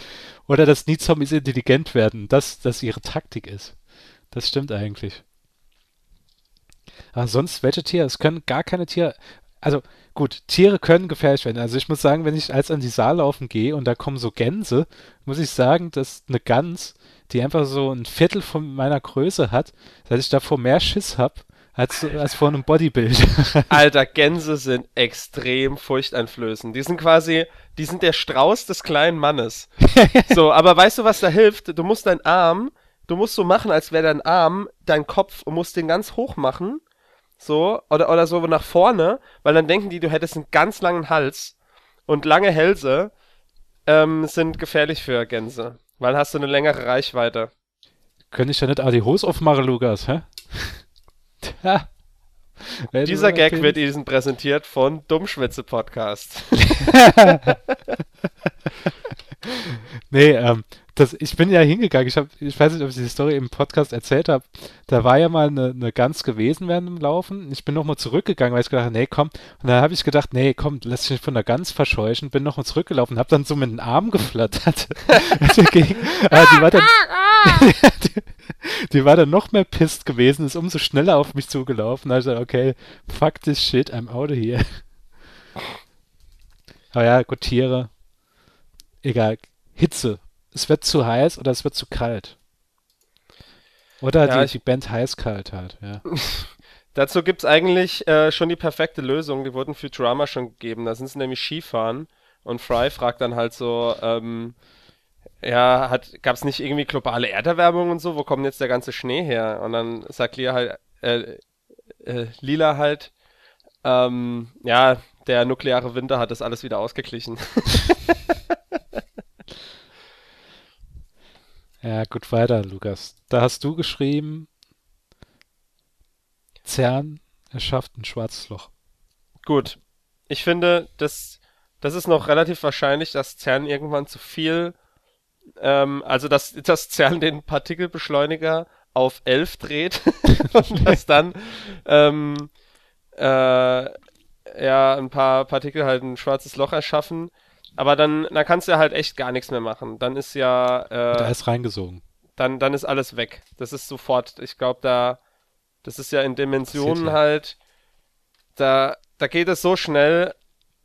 [SPEAKER 1] Oder dass nie Zombies intelligent werden. dass das ihre Taktik ist. Das stimmt eigentlich. Aber sonst, welche Tiere? Es können gar keine Tiere. Also, gut, Tiere können gefährlich werden. Also, ich muss sagen, wenn ich als an die Saar laufen gehe und da kommen so Gänse, muss ich sagen, dass eine Gans, die einfach so ein Viertel von meiner Größe hat, dass ich davor mehr Schiss habe, als, als vor einem Bodybuilder.
[SPEAKER 2] Alter, Gänse sind extrem furchteinflößend. Die sind quasi, die sind der Strauß des kleinen Mannes. So, aber weißt du, was da hilft? Du musst deinen Arm, du musst so machen, als wäre dein Arm dein Kopf und musst den ganz hoch machen. So, oder, oder so nach vorne, weil dann denken die, du hättest einen ganz langen Hals. Und lange Hälse ähm, sind gefährlich für Gänse. Weil hast du eine längere Reichweite.
[SPEAKER 1] Könnte ich ja nicht die Hose aufmachen, Lukas, hä?
[SPEAKER 2] Dieser Gag wird Ihnen präsentiert von Dummschwätze Podcast.
[SPEAKER 1] Nee, ähm, das, ich bin ja hingegangen. Ich, hab, ich weiß nicht, ob ich die Story im Podcast erzählt habe. Da war ja mal eine, eine Gans gewesen während dem Laufen. Ich bin nochmal zurückgegangen, weil ich gedacht habe, nee, komm. Und dann habe ich gedacht, nee, komm, lass dich nicht von der Gans verscheuchen. Bin nochmal zurückgelaufen, habe dann so mit den Arm geflattert. Ah, die, war dann, die, die war dann noch mehr pisst gewesen, ist umso schneller auf mich zugelaufen. Da habe ich gesagt, okay, fuck this shit, I'm out of here. Aber ja, gut, Tiere. Egal. Hitze. Es wird zu heiß oder es wird zu kalt. Oder
[SPEAKER 2] Ja,
[SPEAKER 1] die,
[SPEAKER 2] ich-
[SPEAKER 1] die Band heiß-kalt halt, ja.
[SPEAKER 2] Dazu gibt's eigentlich äh, schon die perfekte Lösung. Die wurden Futurama schon gegeben. Da sind sie nämlich Skifahren und Fry fragt dann halt so, ähm, ja, hat, gab's nicht irgendwie globale Erderwärmung und so? Wo kommt jetzt der ganze Schnee her? Und dann sagt Lila halt, äh, äh, Lila halt, ähm, ja, der nukleare Winter hat das alles wieder ausgeglichen.
[SPEAKER 1] Ja, gut, weiter, Lukas. Da hast du geschrieben, CERN erschafft ein schwarzes Loch.
[SPEAKER 2] Gut. Ich finde, das, das ist noch relativ wahrscheinlich, dass CERN irgendwann zu viel, ähm, also dass, dass CERN den Partikelbeschleuniger auf 11 dreht und dass dann ähm, äh, ja ein paar Partikel halt ein schwarzes Loch erschaffen. Aber dann, dann kannst du ja halt echt gar nichts mehr machen. Dann ist ja,
[SPEAKER 1] Da
[SPEAKER 2] äh,
[SPEAKER 1] ist reingesogen.
[SPEAKER 2] dann, dann ist alles weg. Das ist sofort, ich glaube, da, das ist ja in Dimensionen halt, da, da geht es so schnell,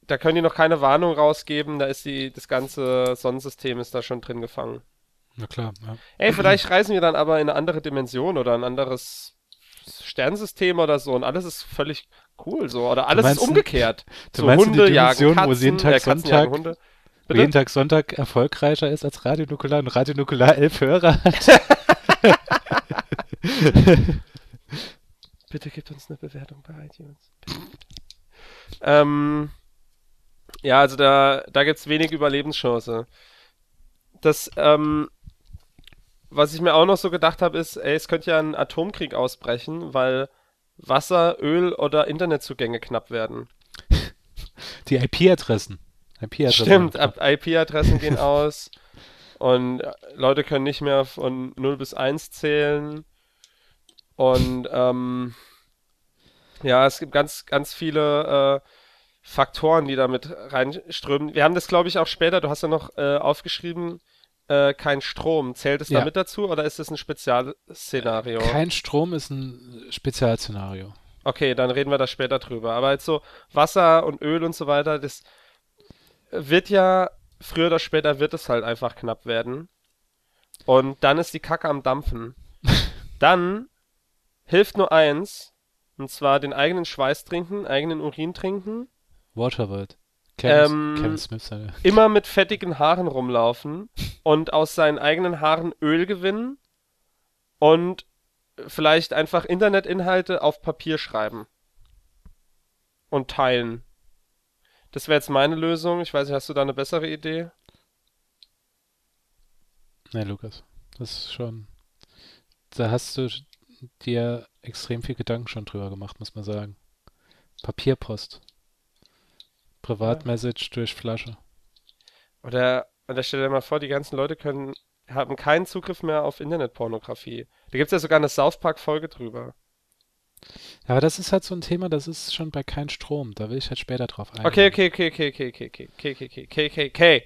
[SPEAKER 2] da können die noch keine Warnung rausgeben, da ist die, das ganze Sonnensystem ist da schon drin gefangen.
[SPEAKER 1] Na klar, ja.
[SPEAKER 2] Ey, vielleicht reisen wir dann aber in eine andere Dimension oder ein anderes Sternsystem oder so und alles ist völlig cool so. Oder alles ist
[SPEAKER 1] meinst,
[SPEAKER 2] umgekehrt.
[SPEAKER 1] du
[SPEAKER 2] so
[SPEAKER 1] meinst
[SPEAKER 2] Hunde
[SPEAKER 1] die
[SPEAKER 2] jagen
[SPEAKER 1] Dimension,
[SPEAKER 2] Katzen,
[SPEAKER 1] wo sie jeden Tag
[SPEAKER 2] äh,
[SPEAKER 1] Sonntag-
[SPEAKER 2] Hunde.
[SPEAKER 1] Wo jeden Tag Sonntag erfolgreicher ist als Radionukular und Radionukular elf Hörer hat.
[SPEAKER 2] Bitte gebt uns eine Bewertung bei iTunes. ähm, ja, also da, da gibt es wenig Überlebenschance. Das, ähm, was ich mir auch noch so gedacht habe, ist, ey, es könnte ja ein Atomkrieg ausbrechen, weil Wasser, Öl oder Internetzugänge knapp werden.
[SPEAKER 1] Die IP-Adressen. IP-Adressen.
[SPEAKER 2] Stimmt, IP-Adressen gehen aus und Leute können nicht mehr von 0 bis 1 zählen. Und ähm, ja, es gibt ganz, ganz viele äh, Faktoren, die damit reinströmen. Wir haben das, glaube ich, auch später, du hast ja noch äh, aufgeschrieben, äh, kein Strom. Zählt es
[SPEAKER 1] Ja.
[SPEAKER 2] da mit dazu oder ist es ein Spezialszenario?
[SPEAKER 1] Kein Strom ist ein Spezialszenario.
[SPEAKER 2] Okay, dann reden wir da später drüber. Aber jetzt so Wasser und Öl und so weiter, das wird ja, früher oder später wird es halt einfach knapp werden. Und dann ist die Kacke am Dampfen. Dann hilft nur eins, und zwar den eigenen Schweiß trinken, eigenen Urin trinken,
[SPEAKER 1] Waterworld. Kevin,
[SPEAKER 2] Ähm,
[SPEAKER 1] Kevin Smith seine.
[SPEAKER 2] immer mit fettigen Haaren rumlaufen und aus seinen eigenen Haaren Öl gewinnen und vielleicht einfach Internetinhalte auf Papier schreiben und teilen. Das wäre jetzt meine Lösung. Ich weiß nicht, hast du da eine bessere Idee?
[SPEAKER 1] Nee, Lukas. Das ist schon. Da hast du dir extrem viel Gedanken schon drüber gemacht, muss man sagen. Papierpost. Privatmessage durch Flasche.
[SPEAKER 2] Oder, oder stell dir mal vor, die ganzen Leute können, haben keinen Zugriff mehr auf Internetpornografie. Da gibt es ja sogar eine South Park-Folge drüber.
[SPEAKER 1] Aber das ist halt so ein Thema, das ist schon bei kein Strom. Da will ich halt später drauf eingehen.
[SPEAKER 2] Okay, okay, okay, okay, okay, okay, okay, okay, okay, okay, okay, okay.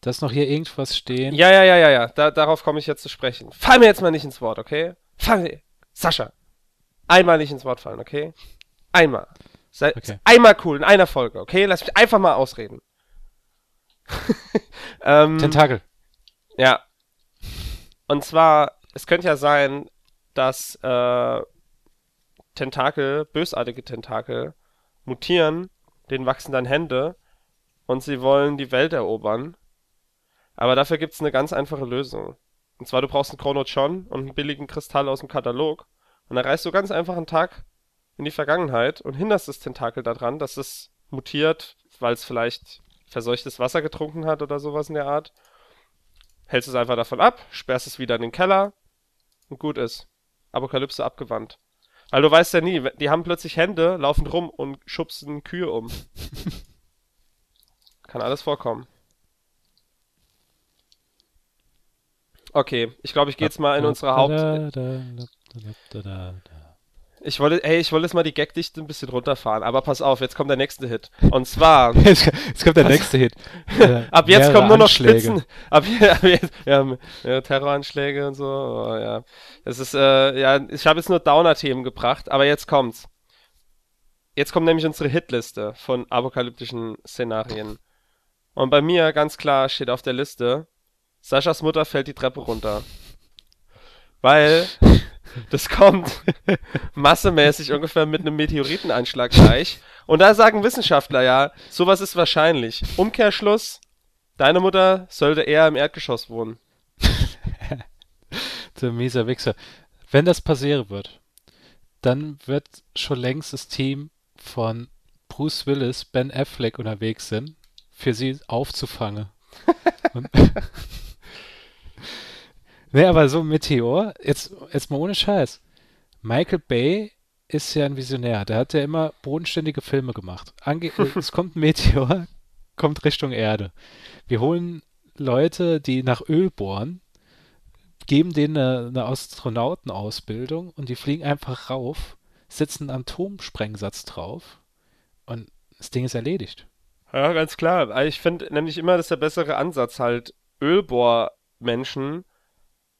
[SPEAKER 1] Dass noch hier irgendwas stehen.
[SPEAKER 2] Ja, ja, ja, ja, ja. Da, darauf komme ich jetzt zu sprechen. Fall mir jetzt mal nicht ins Wort, okay? Fall mir. Sascha. Einmal nicht ins Wort fallen, okay? Einmal. Sei,
[SPEAKER 1] Okay.
[SPEAKER 2] Einmal cool, in einer Folge, okay? Lass mich einfach mal ausreden. ähm,
[SPEAKER 1] Tentakel.
[SPEAKER 2] ja. Und zwar, es könnte ja sein, dass äh, Tentakel, bösartige Tentakel, mutieren, denen wachsen dann Hände und sie wollen die Welt erobern. Aber dafür gibt es eine ganz einfache Lösung. Und zwar, du brauchst einen Chronotron und einen billigen Kristall aus dem Katalog. Und dann reist du ganz einfach einen Tag in die Vergangenheit und hinderst das Tentakel daran, dass es mutiert, weil es vielleicht verseuchtes Wasser getrunken hat oder sowas in der Art. Hältst es einfach davon ab, sperrst es wieder in den Keller und gut ist. Apokalypse abgewandt. Weil du weißt ja nie, die haben plötzlich Hände, laufen rum und schubsen Kühe um. Kann alles vorkommen. Okay, ich glaube, ich gehe jetzt mal in unsere Haupt... Ich wollte, ey, ich wollte jetzt mal die Gagdichte ein bisschen runterfahren, aber pass auf, jetzt kommt der nächste Hit. Und zwar,
[SPEAKER 1] Jetzt kommt der nächste Hit. Äh,
[SPEAKER 2] ab jetzt
[SPEAKER 1] mehrere
[SPEAKER 2] kommen nur noch
[SPEAKER 1] Anschläge.
[SPEAKER 2] Spitzen. Ab, ab jetzt, ja, ja, Terroranschläge und so, oh, ja. Es ist, äh, ja, ich habe jetzt nur Downer-Themen gebracht, aber jetzt kommt's. jetzt kommt nämlich unsere Hitliste von apokalyptischen Szenarien. Und bei mir ganz klar steht auf der Liste, Saschas Mutter fällt die Treppe runter. Weil das kommt massemäßig ungefähr mit einem Meteoriteneinschlag gleich. Und da sagen Wissenschaftler ja, sowas ist wahrscheinlich. Umkehrschluss, deine Mutter sollte eher im Erdgeschoss wohnen.
[SPEAKER 1] Du mieser Wichser. Wenn das passieren wird, dann wird schon längst das Team von Bruce Willis, Ben Affleck unterwegs sein, für sie aufzufangen. Und nee, aber so ein Meteor, jetzt, jetzt mal ohne Scheiß. Michael Bay ist ja ein Visionär. Der hat ja immer bodenständige Filme gemacht. Ange es kommt ein Meteor, kommt Richtung Erde. Wir holen Leute, die nach Öl bohren, geben denen eine, eine Astronautenausbildung und die fliegen einfach rauf, setzen einen Atomsprengsatz drauf und das Ding ist erledigt.
[SPEAKER 2] Ja, ganz klar. Ich finde nämlich immer, das ist der bessere Ansatz, halt Ölbohrmenschen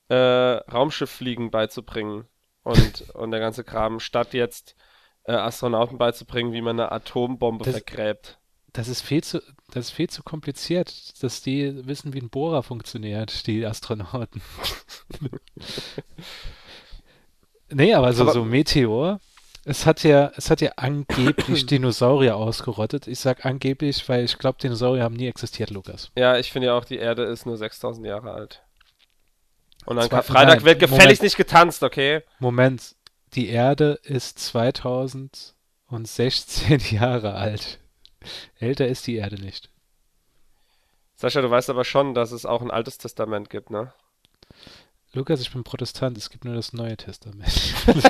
[SPEAKER 2] äh, Raumschifffliegen beizubringen und, und der ganze Kram, statt jetzt äh, Astronauten beizubringen, wie man eine Atombombe
[SPEAKER 1] Das-
[SPEAKER 2] vergräbt.
[SPEAKER 1] Das ist viel zu, das ist viel zu kompliziert, dass die wissen, wie ein Bohrer funktioniert, die Astronauten. nee, aber so,
[SPEAKER 2] Aber-
[SPEAKER 1] so Meteor, es hat ja, es hat ja angeblich Dinosaurier ausgerottet. Ich sag angeblich, weil ich glaube, Dinosaurier haben nie existiert, Lukas.
[SPEAKER 2] Ja, ich finde ja auch, die Erde ist nur 6000 Jahre alt. Und an Karfreitag wird gefälligst
[SPEAKER 1] Moment.
[SPEAKER 2] nicht getanzt, okay?
[SPEAKER 1] Moment, die Erde ist 2016 Jahre alt. Älter ist die Erde nicht.
[SPEAKER 2] Sascha, du weißt aber schon, dass es auch ein altes Testament gibt, ne?
[SPEAKER 1] Lukas, ich bin Protestant, es gibt nur das Neue Testament.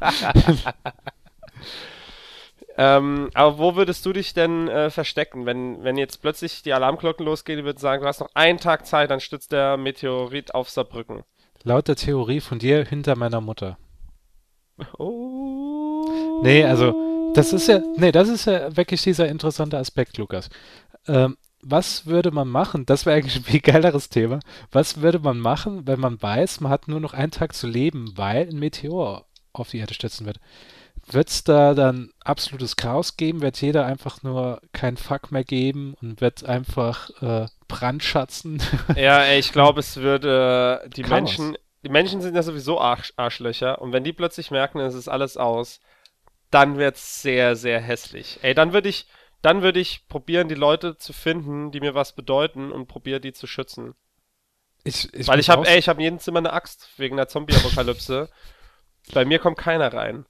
[SPEAKER 2] Ähm, aber wo würdest du dich denn äh, verstecken, wenn, wenn jetzt plötzlich die Alarmglocken losgehen, die würden sagen, du hast noch einen Tag Zeit, dann stützt der Meteorit auf Saarbrücken.
[SPEAKER 1] Laut der Theorie von dir hinter meiner Mutter.
[SPEAKER 2] Oh.
[SPEAKER 1] Nee, also, das ist ja, nee, das ist ja wirklich dieser interessante Aspekt, Lukas. Ähm, was würde man machen? Das wäre eigentlich ein viel geileres Thema. Was würde man machen, wenn man weiß, man hat nur noch einen Tag zu leben, weil ein Meteor auf die Erde stürzen wird? Wird es da dann absolutes Chaos geben? Wird jeder einfach nur kein Fuck mehr geben und wird einfach äh, brandschatzen?
[SPEAKER 2] Ja, ey, ich glaube, es würde die
[SPEAKER 1] Chaos.
[SPEAKER 2] Menschen, die Menschen sind ja sowieso Arsch, Arschlöcher und wenn die plötzlich merken, es ist alles aus, dann wird's sehr, sehr hässlich. Ey, dann würde ich, dann würde ich probieren, die Leute zu finden, die mir was bedeuten und probiere die zu schützen.
[SPEAKER 1] Ich, ich
[SPEAKER 2] Weil ich habe, ey, ich habe in jedem Zimmer eine Axt wegen der Zombie-Apokalypse. Bei mir kommt keiner rein.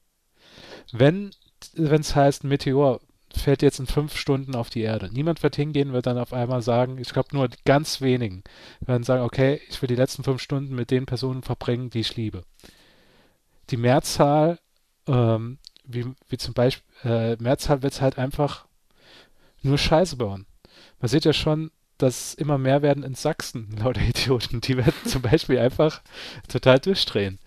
[SPEAKER 1] Wenn es heißt, Meteor fällt jetzt in fünf Stunden auf die Erde. Niemand wird hingehen, wird dann auf einmal sagen, ich glaube nur ganz wenigen werden sagen, okay, ich will die letzten fünf Stunden mit den Personen verbringen, die ich liebe. Die Mehrzahl, ähm, wie, wie zum Beispiel, äh, Mehrzahl wird halt einfach nur Scheiße bauen. Man sieht ja schon, dass immer mehr werden in Sachsen, lauter Idioten. Die werden zum Beispiel einfach total durchdrehen.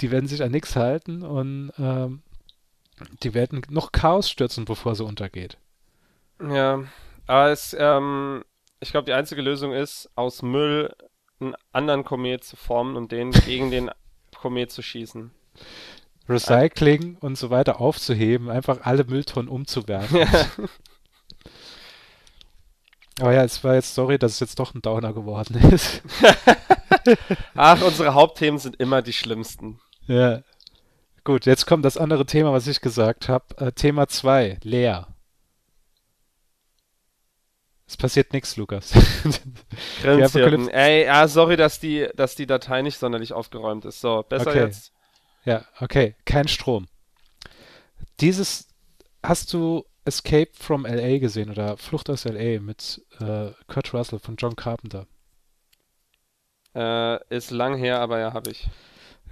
[SPEAKER 1] Die werden sich an nichts halten und ähm, die werden noch Chaos stürzen, bevor sie untergeht.
[SPEAKER 2] Ja, aber es, ähm, ich glaube, die einzige Lösung ist, aus Müll einen anderen Komet zu formen und den gegen den Komet zu schießen.
[SPEAKER 1] Recycling und so weiter aufzuheben, einfach alle Mülltonnen umzuwerfen.
[SPEAKER 2] Ja.
[SPEAKER 1] Aber ja, es war jetzt sorry, dass es jetzt doch ein Downer geworden ist.
[SPEAKER 2] Ach, unsere Hauptthemen sind immer die schlimmsten.
[SPEAKER 1] ja. Gut, jetzt kommt das andere Thema, was ich gesagt habe. Äh, Thema 2, leer. Es passiert nichts, Lukas.
[SPEAKER 2] Ey, ja, sorry, dass die, dass die Datei nicht sonderlich aufgeräumt ist. So, besser
[SPEAKER 1] Okay.
[SPEAKER 2] jetzt.
[SPEAKER 1] Ja, okay, kein Strom. Dieses, hast du Escape from LA gesehen oder Flucht aus LA mit äh, Kurt Russell von John Carpenter?
[SPEAKER 2] Äh, ist lang her, aber ja, habe ich.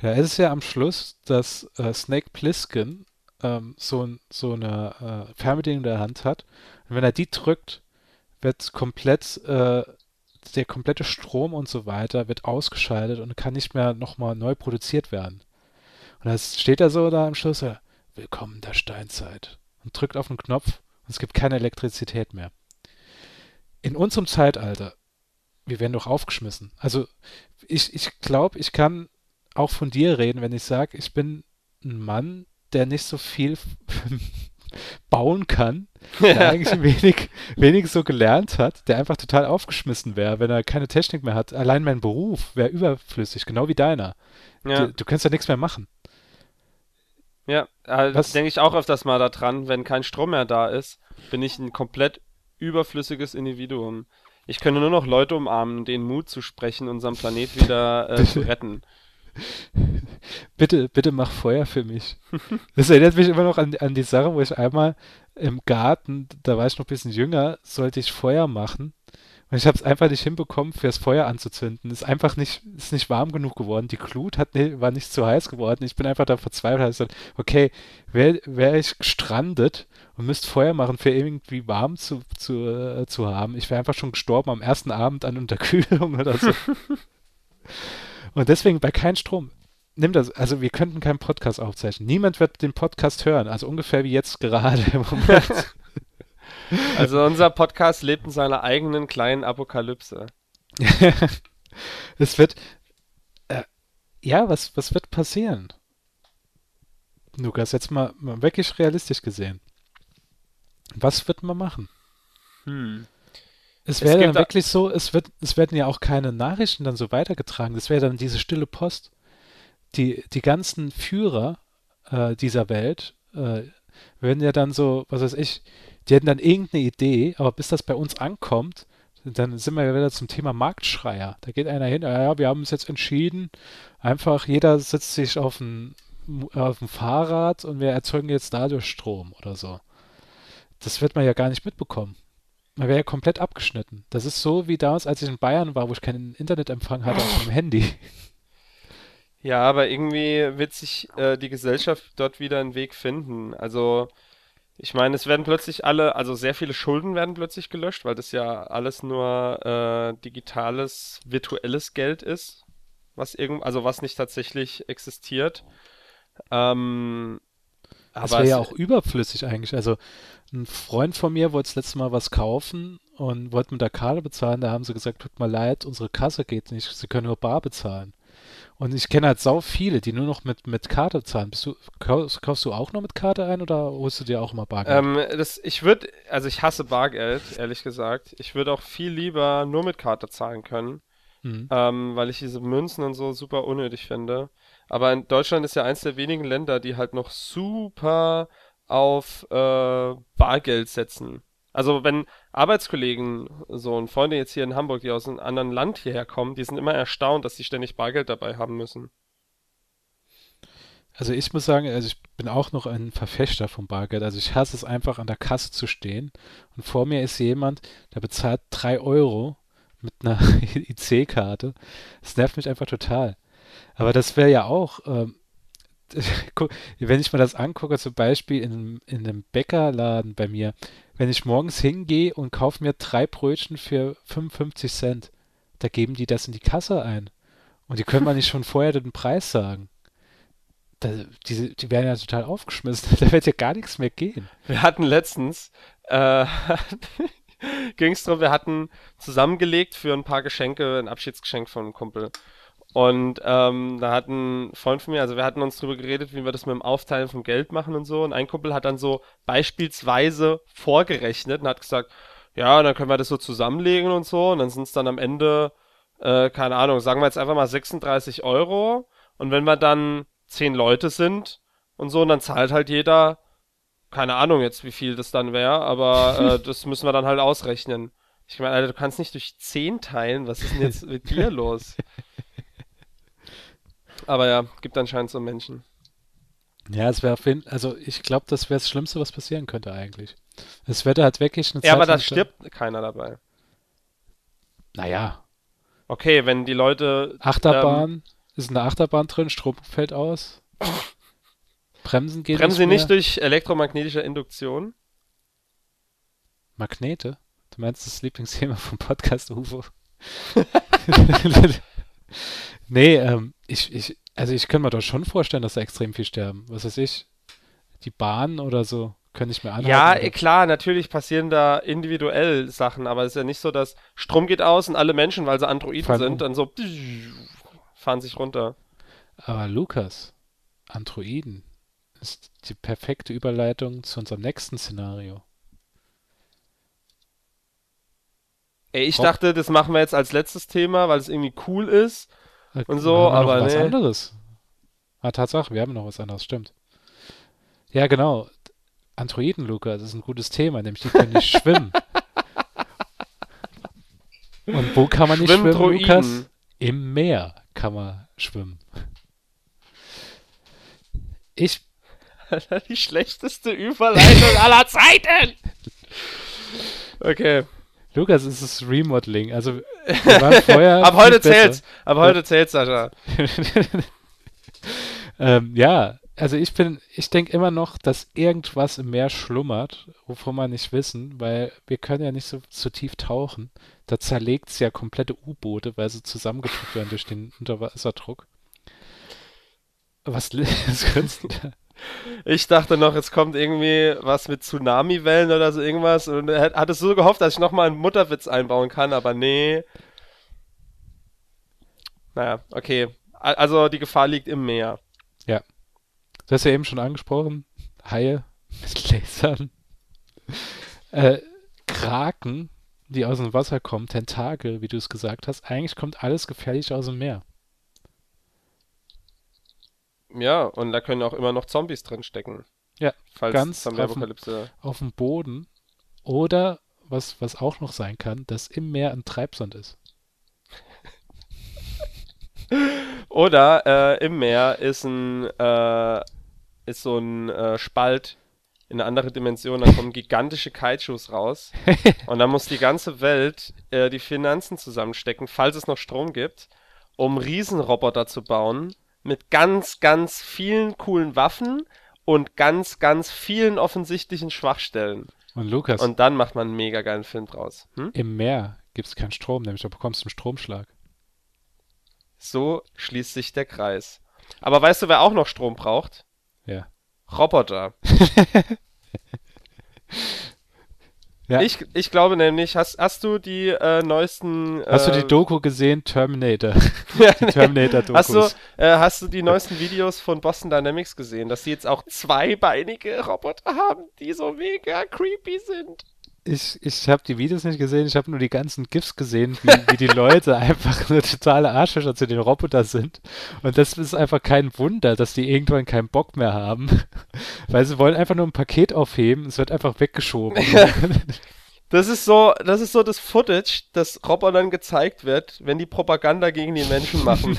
[SPEAKER 1] Ja, es ist ja am Schluss, dass äh, Snake Plissken ähm, so, so eine äh, Fernbedienung in der Hand hat. Und wenn er die drückt, wird komplett äh, der komplette Strom und so weiter wird ausgeschaltet und kann nicht mehr nochmal neu produziert werden. Und da steht er so da am Schluss, äh, Willkommen der Steinzeit. Und drückt auf den Knopf und es gibt keine Elektrizität mehr. In unserem Zeitalter, wir werden doch aufgeschmissen. Also ich, ich glaube, ich kann auch von dir reden, wenn ich sage, ich bin ein Mann, der nicht so viel bauen kann, der eigentlich wenig, wenig so gelernt hat, der einfach total aufgeschmissen wäre, wenn er keine Technik mehr hat. Allein mein Beruf wäre überflüssig, genau wie deiner.
[SPEAKER 2] Ja,
[SPEAKER 1] Du, du kannst ja nichts mehr machen.
[SPEAKER 2] ja, äh,
[SPEAKER 1] Was-
[SPEAKER 2] denke ich auch öfters mal daran, wenn kein Strom mehr da ist, bin ich ein komplett überflüssiges Individuum. Ich könnte nur noch Leute umarmen, denen Mut zu sprechen, unseren Planet wieder äh, zu retten.
[SPEAKER 1] Bitte, bitte mach Feuer für mich. Das erinnert mich immer noch an, an die Sache, wo ich einmal im Garten, da war ich noch ein bisschen jünger, sollte ich Feuer machen. Und ich habe es einfach nicht hinbekommen, fürs Feuer anzuzünden. Ist einfach nicht, ist nicht warm genug geworden. Die Glut hat, war nicht zu heiß geworden. Ich bin einfach da verzweifelt. Hab gesagt, okay, wäre wär ich gestrandet und müsste Feuer machen, für irgendwie warm zu, zu, äh, zu haben. Ich wäre einfach schon gestorben am ersten Abend an Unterkühlung oder so. und deswegen bei keinem Strom. Nimm das, also wir könnten keinen Podcast aufzeichnen. Niemand wird den Podcast hören, also ungefähr wie jetzt gerade im Moment.
[SPEAKER 2] Also unser Podcast lebt in seiner eigenen kleinen Apokalypse.
[SPEAKER 1] es wird, äh, ja, was, was wird passieren? Lukas, jetzt mal, mal wirklich realistisch gesehen. Was wird man machen?
[SPEAKER 2] Hm.
[SPEAKER 1] Es wäre dann wirklich so, es wird, es werden ja auch keine Nachrichten dann so weitergetragen. Das wäre dann diese stille Post. Die, die ganzen Führer äh, dieser Welt äh, werden ja dann so, was weiß ich, die hätten dann irgendeine Idee, aber bis das bei uns ankommt, dann sind wir ja wieder zum Thema Marktschreier. Da geht einer hin, ja, ja, wir haben uns jetzt entschieden, einfach jeder setzt sich auf ein, auf ein Fahrrad und wir erzeugen jetzt dadurch Strom oder so. Das wird man ja gar nicht mitbekommen. Man wäre ja komplett abgeschnitten. Das ist so wie damals, als ich in Bayern war, wo ich keinen Internetempfang hatte auf meinem Handy.
[SPEAKER 2] Ja, aber irgendwie wird sich äh, die Gesellschaft dort wieder einen Weg finden. Also, ich meine, es werden plötzlich alle, also sehr viele Schulden werden plötzlich gelöscht, weil das ja alles nur äh, digitales, virtuelles Geld ist, was irgend, also was nicht tatsächlich existiert. Ähm,
[SPEAKER 1] Das
[SPEAKER 2] aber
[SPEAKER 1] wäre ja auch überflüssig eigentlich. Also ein Freund von mir wollte das letzte Mal was kaufen und wollte mit der Karte bezahlen. Da haben sie gesagt, tut mir leid, unsere Kasse geht nicht, sie können nur bar bezahlen. Und ich kenne halt sau viele, die nur noch mit, mit Karte zahlen. Bist du, kaufst, kaufst du auch noch mit Karte ein oder holst du dir auch immer Bargeld?
[SPEAKER 2] Ähm, das, ich würde, also ich hasse Bargeld, ehrlich gesagt. Ich würde auch viel lieber nur mit Karte zahlen können,
[SPEAKER 1] Mhm.
[SPEAKER 2] ähm, weil ich diese Münzen und so super unnötig finde. Aber in Deutschland ist ja eins der wenigen Länder, die halt noch super auf äh, Bargeld setzen. Also wenn Arbeitskollegen so und Freunde jetzt hier in Hamburg, die aus einem anderen Land hierher kommen, die sind immer erstaunt, dass sie ständig Bargeld dabei haben müssen.
[SPEAKER 1] Also ich muss sagen, also ich bin auch noch ein Verfechter vom Bargeld. Also ich hasse es einfach an der Kasse zu stehen und vor mir ist jemand, der bezahlt drei Euro mit einer IC-Karte. Das nervt mich einfach total. Aber das wäre ja auch, ähm, wenn ich mir das angucke, zum Beispiel in, in einem Bäckerladen bei mir, wenn ich morgens hingehe und kaufe mir drei Brötchen für 55 Cent, da geben die das in die Kasse ein. Und die können mal nicht schon vorher den Preis sagen. Da, diese, die werden ja total aufgeschmissen. Da wird ja gar nichts mehr gehen.
[SPEAKER 2] Wir hatten letztens, äh, ging es darum, wir hatten zusammengelegt für ein paar Geschenke, ein Abschiedsgeschenk von einem Kumpel. Und ähm, da hat ein Freund von mir, also wir hatten uns drüber geredet, wie wir das mit dem Aufteilen von Geld machen und so. Und ein Kumpel hat dann so beispielsweise vorgerechnet und hat gesagt, ja, dann können wir das so zusammenlegen und so. Und dann sind es dann am Ende, äh, keine Ahnung, sagen wir jetzt einfach mal 36 Euro. Und wenn wir dann zehn Leute sind und so, und dann zahlt halt jeder keine Ahnung jetzt, wie viel das dann wäre, aber äh, das müssen wir dann halt ausrechnen. Ich meine, Alter, du kannst nicht durch 10 teilen. Was ist denn jetzt mit dir los? Aber ja, gibt anscheinend so Menschen.
[SPEAKER 1] Ja, es wäre auf jeden also ich glaube, das wäre das Schlimmste, was passieren könnte eigentlich. Es wäre halt wirklich eine
[SPEAKER 2] Ja, aber
[SPEAKER 1] Zeit
[SPEAKER 2] da stirbt keiner dabei.
[SPEAKER 1] Naja,
[SPEAKER 2] Okay, wenn die Leute.
[SPEAKER 1] Achterbahn, ist eine Achterbahn drin, Strom fällt aus. Bremsen
[SPEAKER 2] Ähm,
[SPEAKER 1] gehen
[SPEAKER 2] bremsen
[SPEAKER 1] nicht
[SPEAKER 2] nicht durch elektromagnetische Induktion?
[SPEAKER 1] Magnete? Du meinst das Lieblingsthema vom Podcast UFO? nee, ähm, ich, ich, also ich kann mir doch schon vorstellen, dass da extrem viel sterben. Was weiß ich? Die Bahn oder so, könnte ich mir anhalten.
[SPEAKER 2] Ja,
[SPEAKER 1] oder-
[SPEAKER 2] eh, klar, natürlich passieren da individuell Sachen, aber es ist ja nicht so, dass Strom geht aus und alle Menschen, weil sie Androiden
[SPEAKER 1] Fallen um.
[SPEAKER 2] sind, dann so fahren sich runter.
[SPEAKER 1] Aber Lukas, Androiden, ist die perfekte Überleitung zu unserem nächsten Szenario.
[SPEAKER 2] Ey, ich
[SPEAKER 1] Rob-
[SPEAKER 2] dachte, das machen wir jetzt als letztes Thema, weil es irgendwie cool ist.
[SPEAKER 1] Äh,
[SPEAKER 2] Und so,
[SPEAKER 1] haben wir noch
[SPEAKER 2] aber
[SPEAKER 1] was
[SPEAKER 2] nee.
[SPEAKER 1] anderes. Ah, Tatsache, wir haben noch was anderes, stimmt. Ja, genau. Androiden, Luca, das ist ein gutes Thema, nämlich die können nicht schwimmen. Und wo kann man nicht schwimmen,
[SPEAKER 2] Schwimmdroiden.
[SPEAKER 1] Lukas? Im Meer kann man schwimmen. Ich,
[SPEAKER 2] Die schlechteste Überleitung aller Zeiten! Okay.
[SPEAKER 1] Lukas, es ist Remodeling. Also, wir waren vorher.
[SPEAKER 2] Ab heute
[SPEAKER 1] besser.
[SPEAKER 2] zählt's. Ab heute zählt's, Sascha.
[SPEAKER 1] ähm, ja, also ich bin, ich denke immer noch, dass irgendwas im Meer schlummert, wovon wir nicht wissen, weil wir können ja nicht so, so tief tauchen. Da zerlegt es ja komplette U-Boote, weil sie zusammengedrückt werden durch den Unterwasserdruck. Was, was grinst du da?
[SPEAKER 2] Ich dachte noch, es kommt irgendwie was mit Tsunami-Wellen oder so irgendwas. Und hat- hatte so gehofft, dass ich nochmal einen Mutterwitz einbauen kann, aber nee. Naja, okay. Also die Gefahr liegt im Meer.
[SPEAKER 1] Du hast ja eben schon angesprochen, Haie mit Lasern, äh, Kraken, die aus dem Wasser kommen, Tentakel, wie du es gesagt hast. Eigentlich kommt alles gefährlich aus dem Meer.
[SPEAKER 2] Ja, und da können auch immer noch Zombies drin stecken.
[SPEAKER 1] Ja,
[SPEAKER 2] Falls
[SPEAKER 1] ganz
[SPEAKER 2] Zombie-Apokalypse.
[SPEAKER 1] Auf dem Boden oder, was, was auch noch sein kann, dass im Meer ein Treibsand ist.
[SPEAKER 2] Oder äh, im Meer ist ein äh, ist so ein äh, Spalt in eine andere Dimension, da kommen gigantische Kaijus raus und dann muss die ganze Welt äh, die Finanzen zusammenstecken, falls es noch Strom gibt, um Riesenroboter zu bauen mit ganz, ganz vielen coolen Waffen und ganz, ganz vielen offensichtlichen Schwachstellen.
[SPEAKER 1] Und Lukas,
[SPEAKER 2] Und dann macht man einen mega geilen Film draus. Hm?
[SPEAKER 1] im Meer gibt es keinen Strom, nämlich da bekommst du einen Stromschlag.
[SPEAKER 2] So schließt sich der Kreis. Aber weißt du, wer auch noch Strom braucht?
[SPEAKER 1] Ja.
[SPEAKER 2] Roboter.
[SPEAKER 1] Ja.
[SPEAKER 2] Ich, ich glaube nämlich, hast, hast du die äh, neuesten.
[SPEAKER 1] Hast du die
[SPEAKER 2] äh,
[SPEAKER 1] Doku gesehen? Terminator.
[SPEAKER 2] ja,
[SPEAKER 1] Die
[SPEAKER 2] nee.
[SPEAKER 1] Terminator-Dokus.
[SPEAKER 2] Hast du, äh, hast du die neuesten Videos von Boston Dynamics gesehen, dass sie jetzt auch zweibeinige Roboter haben, die so mega creepy sind?
[SPEAKER 1] Ich, ich habe die Videos nicht gesehen, ich habe nur die ganzen GIFs gesehen, wie, wie die Leute einfach eine totale Arschlöcher zu den Roboter sind. Und das ist einfach kein Wunder, dass die irgendwann keinen Bock mehr haben. Weil sie wollen einfach nur ein Paket aufheben, es wird einfach weggeschoben.
[SPEAKER 2] Das ist so, das ist so das Footage, das Robotern gezeigt wird, wenn die Propaganda gegen die Menschen machen.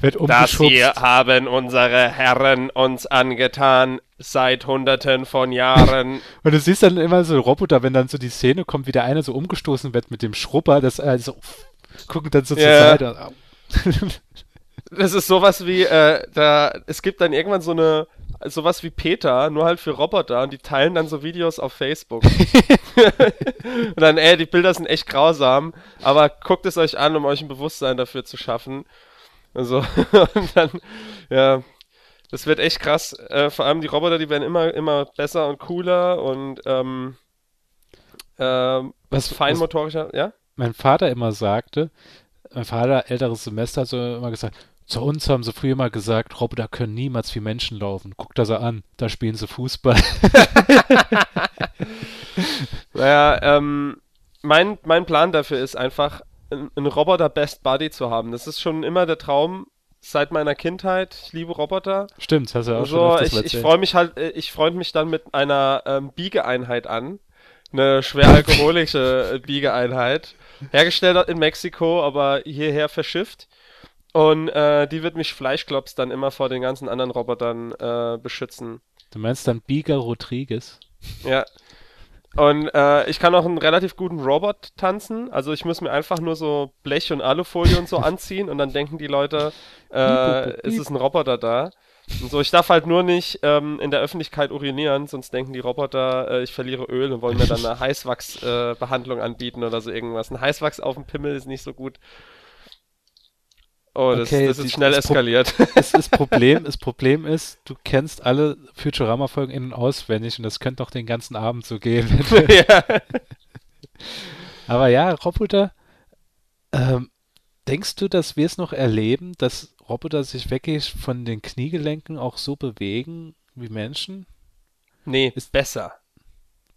[SPEAKER 1] Wird
[SPEAKER 2] Das
[SPEAKER 1] umgeschubst.
[SPEAKER 2] hier haben unsere Herren uns angetan seit hunderten von Jahren.
[SPEAKER 1] Und du siehst dann immer so Roboter, wenn dann so die Szene kommt, wie der eine so umgestoßen wird mit dem Schrubber, das äh, so gucken dann so zur. Seite.
[SPEAKER 2] Das ist sowas wie, äh, da, es gibt dann irgendwann so eine, sowas wie Peter, nur halt für Roboter und die teilen dann so Videos auf Facebook. und dann, ey, die Bilder sind echt grausam, aber guckt es euch an, um euch ein Bewusstsein dafür zu schaffen. Also, und dann, ja, das wird echt krass. Äh, vor allem die Roboter, die werden immer, immer besser und cooler und, ähm, ähm,
[SPEAKER 1] Was, was
[SPEAKER 2] feinmotorischer, ja?
[SPEAKER 1] mein Vater immer sagte, mein Vater, älteres Semester, hat so immer gesagt, zu uns haben sie früher immer gesagt, Roboter können niemals wie Menschen laufen. Guck das an, da spielen sie Fußball.
[SPEAKER 2] Naja, ähm, mein, mein Plan dafür ist einfach, ein- einen Roboter Best Buddy zu haben. Das ist schon immer der Traum seit meiner Kindheit. Ich liebe Roboter.
[SPEAKER 1] Stimmt, hast du ja auch schon
[SPEAKER 2] Also
[SPEAKER 1] öfters
[SPEAKER 2] ich, ich freue mich halt, äh, ich freue mich dann mit einer ähm, Biegeeinheit an. Eine schwer alkoholische äh, Biegeeinheit. Hergestellt in Mexiko, aber hierher verschifft. Und äh, die wird mich Fleischklops dann immer vor den ganzen anderen Robotern äh, beschützen.
[SPEAKER 1] Du meinst dann Biga Rodriguez?
[SPEAKER 2] Ja. Und äh, ich kann auch einen relativ guten Robot tanzen. Also ich muss mir einfach nur so Blech und Alufolie und so anziehen und dann denken die Leute, äh, es ist ein Roboter da. Und so, ich darf halt nur nicht ähm, in der Öffentlichkeit urinieren, sonst denken die Roboter, äh, ich verliere Öl und wollen mir dann eine Heißwachsbehandlung äh, anbieten oder so irgendwas. Ein Heißwachs auf dem Pimmel ist nicht so gut. Oh, das,
[SPEAKER 1] Okay,
[SPEAKER 2] das
[SPEAKER 1] die-
[SPEAKER 2] ist schnell
[SPEAKER 1] das Pro-
[SPEAKER 2] eskaliert.
[SPEAKER 1] Das, das, Problem, das Problem ist, du kennst alle Futurama-Folgen in- und auswendig und das könnte doch den ganzen Abend so gehen.
[SPEAKER 2] ja.
[SPEAKER 1] Aber ja, Roboter, ähm, denkst du, dass wir es noch erleben, dass Roboter sich wirklich von den Kniegelenken auch so bewegen wie Menschen?
[SPEAKER 2] Nee, ist besser.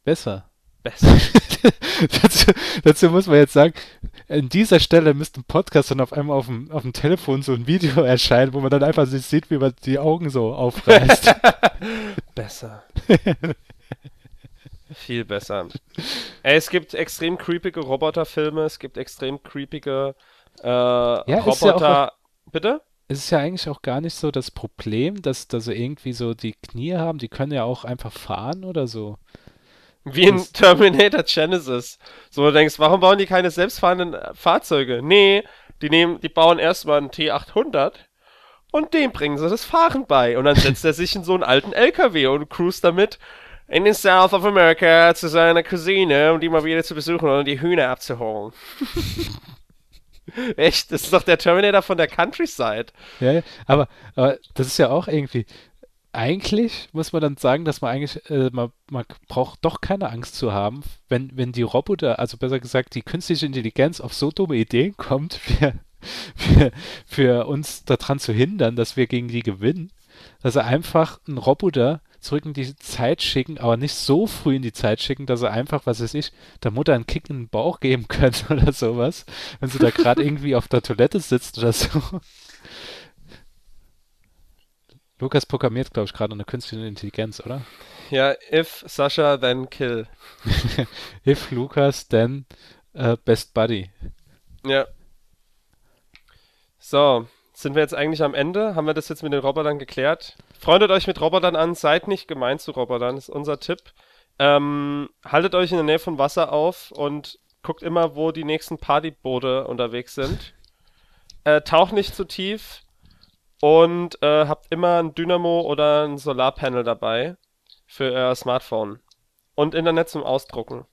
[SPEAKER 1] Besser.
[SPEAKER 2] Besser.
[SPEAKER 1] dazu, dazu muss man jetzt sagen, an dieser Stelle müsste ein Podcast dann auf einmal auf dem, auf dem Telefon so ein Video erscheinen, wo man dann einfach sieht, wie man die Augen so aufreißt.
[SPEAKER 2] besser. Viel besser. Ey, es gibt extrem creepige Roboterfilme, es gibt extrem creepige äh,
[SPEAKER 1] ist ja auch
[SPEAKER 2] Roboter. Bitte?
[SPEAKER 1] es ist ja eigentlich auch gar nicht so das Problem, dass, dass sie irgendwie so die Knie haben, die können ja auch einfach fahren oder so.
[SPEAKER 2] Wie in Terminator Genesis. So, du denkst, warum bauen die keine selbstfahrenden Fahrzeuge? Nee, die nehmen, die bauen erstmal einen T800 und dem bringen sie das Fahren bei. Und dann setzt er sich in so einen alten LKW und cruist damit in den South of America zu seiner Cousine, um die mal wieder zu besuchen und die Hühner abzuholen. Echt? Das ist doch der Terminator von der Countryside.
[SPEAKER 1] Ja, ja, aber, aber das ist ja auch irgendwie, eigentlich muss man dann sagen, dass man eigentlich, äh, man, man braucht doch keine Angst zu haben, wenn, wenn die Roboter, also besser gesagt, die künstliche Intelligenz auf so dumme Ideen kommt, für, für, für uns daran zu hindern, dass wir gegen die gewinnen, dass sie einfach einen Roboter zurück in die Zeit schicken, aber nicht so früh in die Zeit schicken, dass sie einfach, was weiß ich, der Mutter einen Kick in den Bauch geben können oder sowas, wenn sie da gerade irgendwie auf der Toilette sitzt oder so. Lukas programmiert, glaube ich, gerade eine künstliche Intelligenz, oder?
[SPEAKER 2] Ja, if Sasha, then kill.
[SPEAKER 1] If Lukas, then äh, Best Buddy.
[SPEAKER 2] Ja. So, sind wir jetzt eigentlich am Ende? Haben wir das jetzt mit den Robotern geklärt? Freundet euch mit Robotern an, seid nicht gemein zu Robotern, ist unser Tipp. Ähm, haltet euch in der Nähe von Wasser auf und guckt immer, wo die nächsten Partyboote unterwegs sind. Äh, taucht nicht zu tief und äh, habt immer ein Dynamo oder ein Solarpanel dabei für euer Smartphone. Und Internet zum Ausdrucken.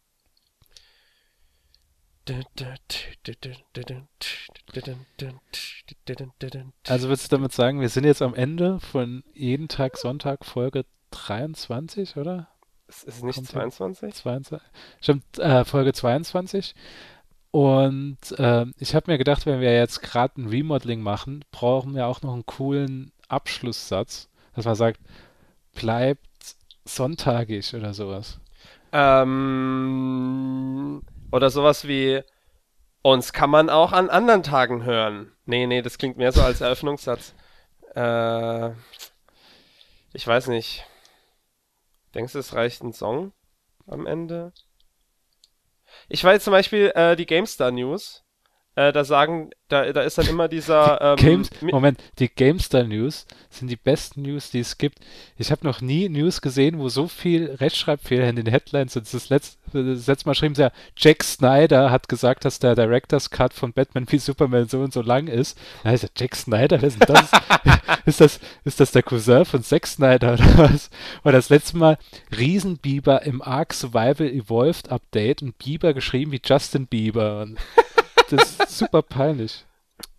[SPEAKER 1] Also würdest du damit sagen, wir sind jetzt am Ende von jeden Tag Sonntag Folge 23, oder?
[SPEAKER 2] Es ist nicht
[SPEAKER 1] Kommt hin.
[SPEAKER 2] 22?
[SPEAKER 1] 22. Stimmt, äh, Folge 22. Und ähm, ich habe mir gedacht, wenn wir jetzt gerade ein Remodeling machen, brauchen wir auch noch einen coolen Abschlusssatz, dass man sagt, bleibt sonntagig oder sowas.
[SPEAKER 2] Ähm, oder sowas wie, uns kann man auch an anderen Tagen hören. Nee, nee, das klingt mehr so als Eröffnungssatz. Äh, ich weiß nicht. Denkst du, es reicht ein Song am Ende? Ich weiß zum Beispiel äh, die GameStar News. Äh, da sagen, da, da ist dann immer dieser. Ähm,
[SPEAKER 1] Games, Moment, die GameStar News sind die besten News, die es gibt. Ich habe noch nie News gesehen, wo so viel Rechtschreibfehler in den Headlines sind. Das, letzte, das letzte Mal schrieben sie ja, Jack Snyder hat gesagt, dass der Director's Cut von Batman wie Superman so und so lang ist. Da heißt er, Jack Snyder, wer ist denn das? ist das? Ist das der Cousin von Zack Snyder oder was? Und das letzte Mal Riesenbiber im Ark Survival Evolved Update und Bieber geschrieben wie Justin Bieber. Das ist super peinlich.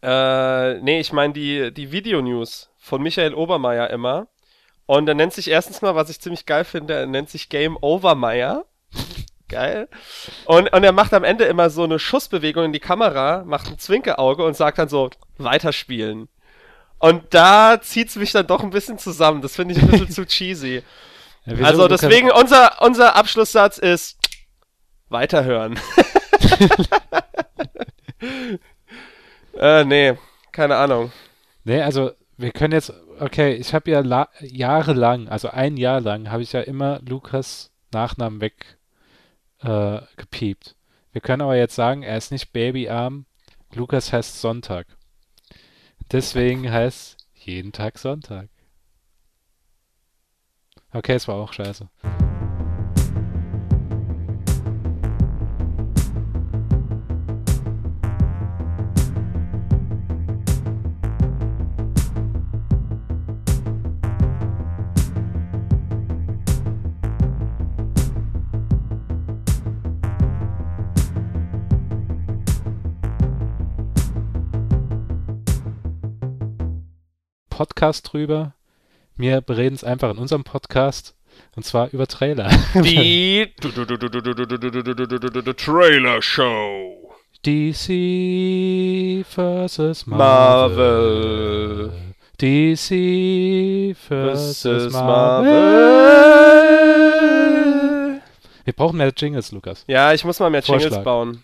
[SPEAKER 2] Äh, nee, ich meine die, die Video-News von Michael Obermeier immer. Und er nennt sich erstens mal, was ich ziemlich geil finde, er nennt sich Game Over Meier. geil. Und, und er macht am Ende immer so eine Schussbewegung in die Kamera, macht ein Zwinkerauge und sagt dann so, weiterspielen. Und da zieht's mich dann doch ein bisschen zusammen. Das finde ich ein bisschen zu cheesy.
[SPEAKER 1] Ja,
[SPEAKER 2] Also deswegen, unser, unser Abschlusssatz ist weiterhören. äh, nee, keine Ahnung.
[SPEAKER 1] Nee, also wir können jetzt, okay, ich habe ja la jahrelang, also ein Jahr lang, habe ich ja immer Lukas Nachnamen weg äh. Wir können aber jetzt sagen, er ist nicht Babyarm, Lukas heißt Sonntag. Deswegen heißt jeden Tag Sonntag. Okay, es war auch scheiße. Podcast drüber. Wir bereden es einfach in unserem Podcast und zwar über Trailer.
[SPEAKER 2] Die Trailer Show.
[SPEAKER 1] DC versus Marvel.
[SPEAKER 2] Marvel
[SPEAKER 1] DC versus Marvel. Wir brauchen mehr Jingles, Lukas.
[SPEAKER 2] Ja, ich muss mal mehr Jingles bauen.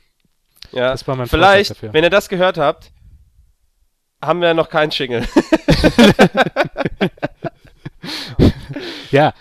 [SPEAKER 2] Ja, vielleicht, wenn ihr das gehört habt, haben wir noch keinen Jingle.
[SPEAKER 1] Ja,